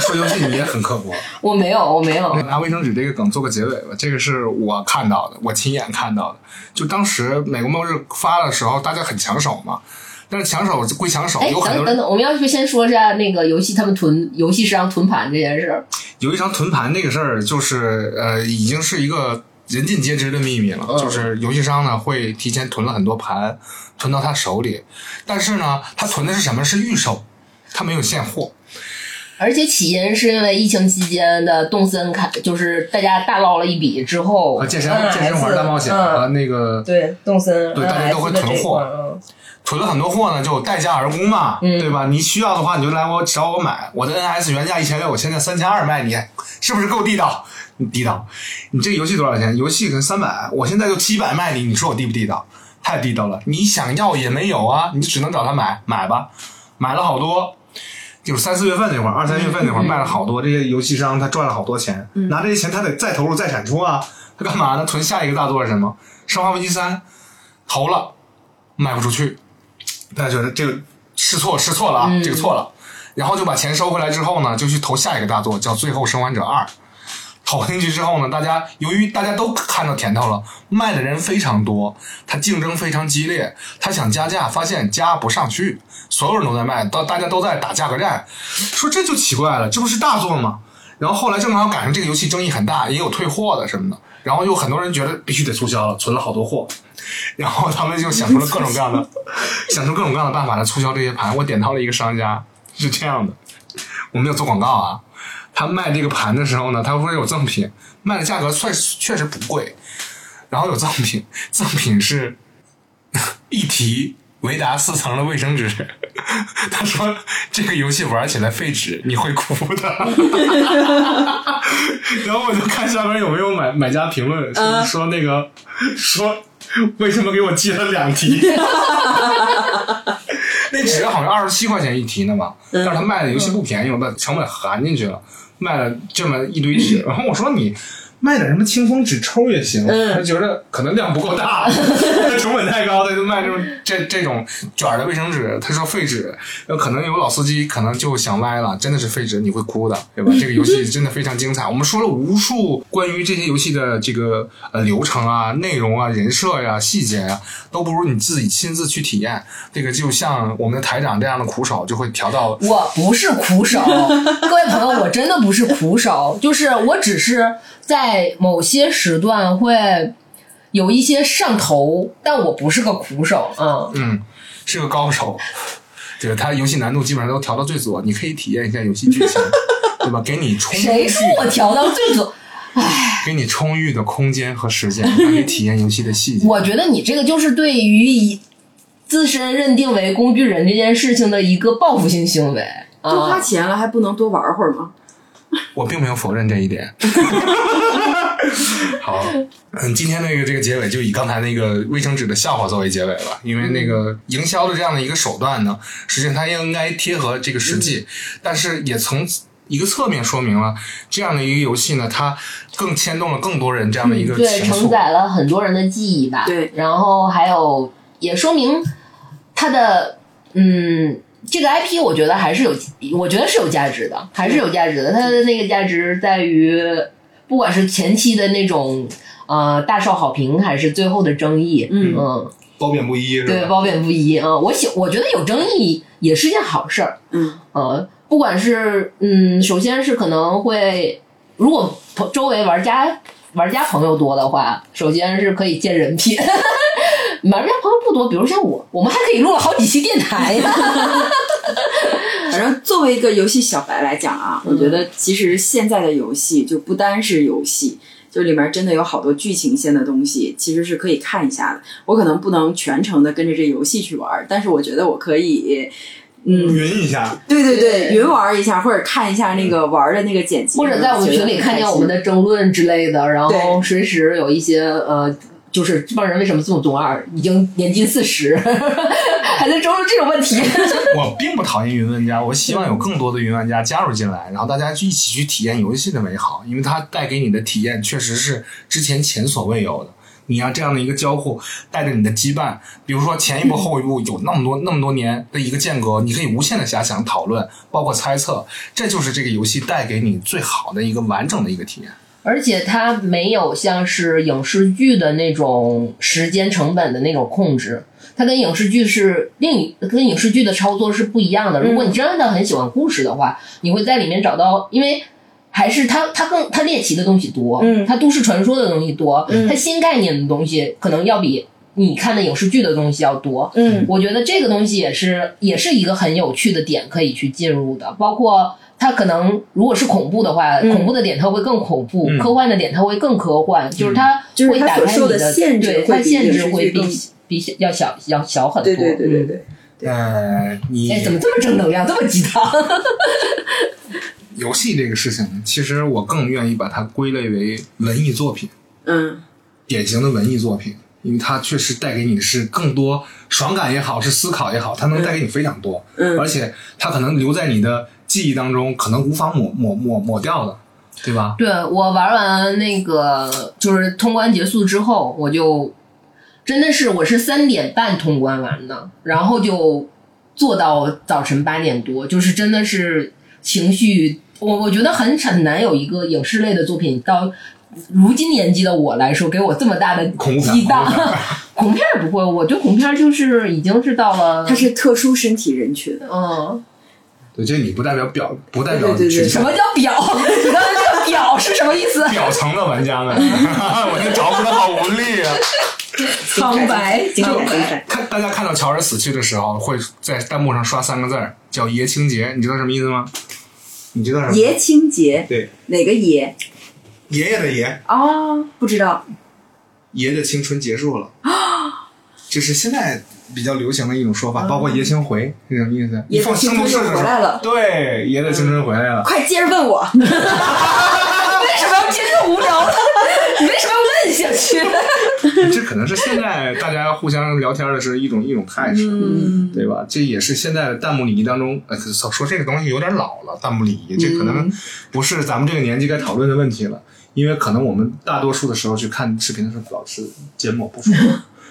说游戏你也很刻薄。我没有，我没有。拿卫生纸这个梗做个结尾吧，这个是我看到的，我亲眼看到的。就当时美国末日发的时候，大家很抢手嘛，但是抢手归抢手，哎，有很多人等等等，我们要不先说一下那个游戏他们囤游戏市场囤盘这件事儿。有一场囤盘那个事儿，就是呃，已经是一个人尽皆知的秘密了。嗯就是游戏商呢会提前囤了很多盘，囤到他手里，但是呢，他囤的是什么？是预售，他没有现货。而且起因是因为疫情期间的动森开，就是大家大捞了一笔之后，和健身健身环大冒险和嗯，那个对动森，对大家都会囤货囤了很多货呢，就待价而沽嘛，嗯对吧？你需要的话，你就来我找我买。我的 NS 原价一千六，我现在三千二卖你，是不是够地道？你地道？你这个游戏多少钱？游戏可能三百，我现在就七百卖你，你说我地不地道？太地道了！你想要也没有啊，你就只能找他买，买吧，买了好多。就是三四月份那会儿，二三月份那会儿卖了好多，这些游戏商他赚了好多钱，拿这些钱他得再投入再产出啊，他干嘛呢？囤下一个大作是什么？《生化危机三》投了，卖不出去，大家觉得这个试错试错了啊，这个错了，然后就把钱收回来之后呢，就去投下一个大作，叫《最后生还者二》。投进去之后呢，大家由于大家都看到甜头了，卖的人非常多，他竞争非常激烈，他想加价，发现加不上去，所有人都在卖，到大家都在打价格战，说这就奇怪了，这不是大作吗？然后后来正好赶上这个游戏争议很大，也有退货的什么的，然后有很多人觉得必须得促销了，存了好多货，然后他们就想出了各种各样的，想出各种各样的办法来促销这些盘。我点到了一个商家，是这样的，我没有做广告啊。他卖这个盘的时候呢，他会有赠品，卖的价格确实确实不贵，然后有赠品，赠品是一提维达四层的卫生纸。(laughs) 他说这个游戏玩起来废纸，你会哭的。(laughs) 然后我就看下边有没有买买家评论，说说那个说为什么给我寄了两题？(laughs) 那纸好像二十七块钱一提呢嘛，但是他卖的游戏不便宜，我把成本含进去了，卖了这么一堆纸。(laughs) 然后我说你卖点什么清风纸抽也行，他觉得可能量不够大，(laughs) 成本太高，他就卖这种这这种卷的卫生纸。他说废纸，那可能有老司机可能就想歪了，真的是废纸，你会哭的，对吧？(laughs) 这个游戏真的非常精彩。我们说了无数关于这些游戏的这个呃流程啊、内容啊、人设呀、细节呀，都不如你自己亲自去体验。这个就像我们的台长这样的苦手，就会调到我不是苦手，(laughs) 各位朋友，我真的不是苦手，就是我只是在某些时段会有一些上头，但我不是个苦手啊。嗯，是个高手。就 (laughs) 是他游戏难度基本上都调到最左，你可以体验一下游戏剧情，(laughs) 对吧？给你充谁说我调到最左？给你充裕的空间和时间，让你体验游戏的细节。(laughs) 我觉得你这个就是对于以自身认定为工具人这件事情的一个报复性行为都花啊。钱了，还不能多玩会儿吗？我并没有否认这一点。(laughs) 好，嗯，今天那个这个结尾就以刚才那个卫生纸的笑话作为结尾了，因为那个营销的这样的一个手段呢，实际上它应该贴合这个实际，但是也从一个侧面说明了这样的一个游戏呢，它更牵动了更多人这样的一个对。承载了很多人的记忆吧。对然后还有也说明它的嗯。这个 IP 我觉得还是有，我觉得是有价值的，还是有价值的。它的那个价值在于，不管是前期的那种呃大受好评，还是最后的争议，嗯嗯，褒贬不一是吧？对，褒贬不一啊、我喜，我觉得有争议也是件好事儿。嗯，呃，不管是嗯，首先是可能会，如果朋周围玩家玩家朋友多的话，首先是可以见人品。(laughs) 玩家朋友不多，比如像我，我们还可以录了好几期电台呢。(laughs) 反正作为一个游戏小白来讲啊，我觉得其实现在的游戏就不单是游戏，就里面真的有好多剧情线的东西，其实是可以看一下的。我可能不能全程的跟着这游戏去玩，但是我觉得我可以。嗯，云一下，对对对，对云玩一下，或者看一下那个玩的那个剪辑，或者在我们群里看见我们的争论之类的，然后随时有一些呃，就是这帮人为什么这么中二，已经年近四十，(laughs) 还在争论这种问题。(laughs) 我并不讨厌云玩家，我希望有更多的云玩家加入进来，然后大家去一起去体验游戏的美好，因为它带给你的体验确实是之前前所未有的。你要这样的一个交互，带着你的羁绊，比如说前一步 (laughs) 后一步有那么多那么多年的一个间隔，你可以无限的遐想、讨论，包括猜测，这就是这个游戏带给你最好的一个完整的一个体验。而且它没有像是影视剧的那种时间成本的那种控制，它跟影视剧是另一跟影视剧的操作是不一样的。如果你真的很喜欢故事的话，你会在里面找到，因为还是它它更它猎奇的东西多，嗯。它都市传说的东西多，嗯。它新概念的东西可能要比你看的影视剧的东西要多。嗯。我觉得这个东西也是也是一个很有趣的点可以去进入的，包括它可能如果是恐怖的话，嗯恐怖的点它会更恐怖，嗯科幻的点它会更科幻，就是它就是会打它所受开你的的限制对会限制影视会比剧更比要小要小很多。对对对对嗯。对，呃，你哎，怎么这么正能量，这么鸡汤？(laughs) 游戏这个事情，其实我更愿意把它归类为文艺作品。嗯典型的文艺作品，因为它确实带给你的是更多爽感也好，是思考也好，它能带给你非常多，嗯而且它可能留在你的记忆当中，可能无法抹抹抹抹掉的，对吧？对我玩完那个就是通关结束之后，我就真的是我是三点半通关完的，然后就做到早晨八点多，就是真的是情绪，我我觉得很很难有一个影视类的作品到如今年纪的我来说，给我这么大的恐怖片激荡恐怖片。(laughs) 不会，我对恐怖片儿就是已经是到了，它是特殊身体人群，嗯，对，这你不代表表，不代表对对对什么叫表？什么叫 (laughs) 表是什么意思？表层的玩家们，(laughs) 我这找不的好无力啊！(laughs) 苍白，精苍白。彩精彩。看大家看到乔尔死去的时候，会在弹幕上刷三个字儿，叫“爷青结”，你知道什么意思吗？你知道什么？爷青结，对，哪个爷？爷爷的爷，哦，不知道。爷的青春结束了，(gasps) 这是现在比较流行的一种说法，包括爷青回是什么意思？爷的一放青春回来了对，爷的青春回来了。快接着问我。(laughs) 为什么要接着无聊的？(laughs) 你为什么要问下去？(laughs) 这可能是现在大家互相聊天的是一种一种态势，嗯对吧？这也是现在的弹幕礼仪当中，呃，说这个东西有点老了，弹幕礼仪这可嗯能不是咱们这个年纪该讨论的问题了，因为可能我们大多数的时候去看视频的时候，老是缄默不说，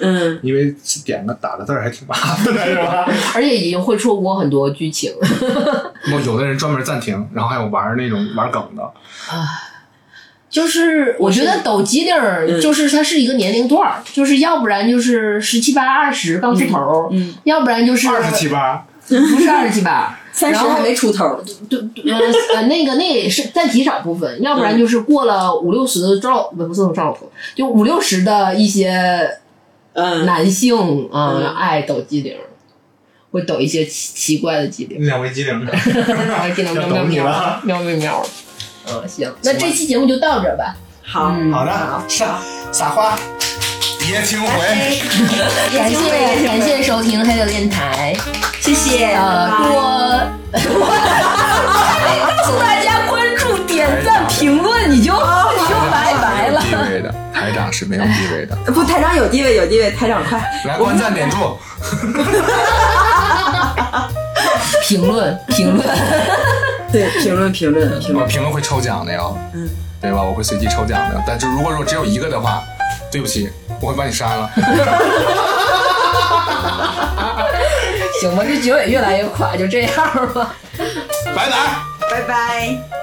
嗯，因为点个打个字儿还挺麻烦的，是吧？(laughs) 而且已经会错过很多剧情。(laughs) 我有的人专门暂停，然后还有玩那种玩梗的，就是我觉得抖机灵就是它是一个年龄段儿，就是要不然就是十七八、二十刚出头，嗯，要不然就是二十七八，不是二十七八，(laughs) 三十还没出头，对对呃呃那个那个也是占极少部分，要不然就是过了五六十的赵不不是赵老头，就五六十的一些嗯，男性啊、嗯。爱抖机灵，会抖一些奇奇怪的机灵，两位机灵的，机灵喵喵喵 (laughs) 喵喵喵。嗯，行，那这期节目就到这儿吧。好，嗯，好的，撒撒花，爷青回。感谢。感谢收听黑的电台，谢谢，呃，(laughs) 长是没有地位的，(laughs) 不，台长有地位，有地位，台长快，来关赞点住。(laughs) 评论评论，(laughs) 对，评论评论评论，我评论会抽奖的哟，嗯，对吧？我会随机抽奖的。但是如果说只有一个的话，对不起，我会把你删了。行吧，这结尾越来越垮，就这样吧。拜拜。拜拜。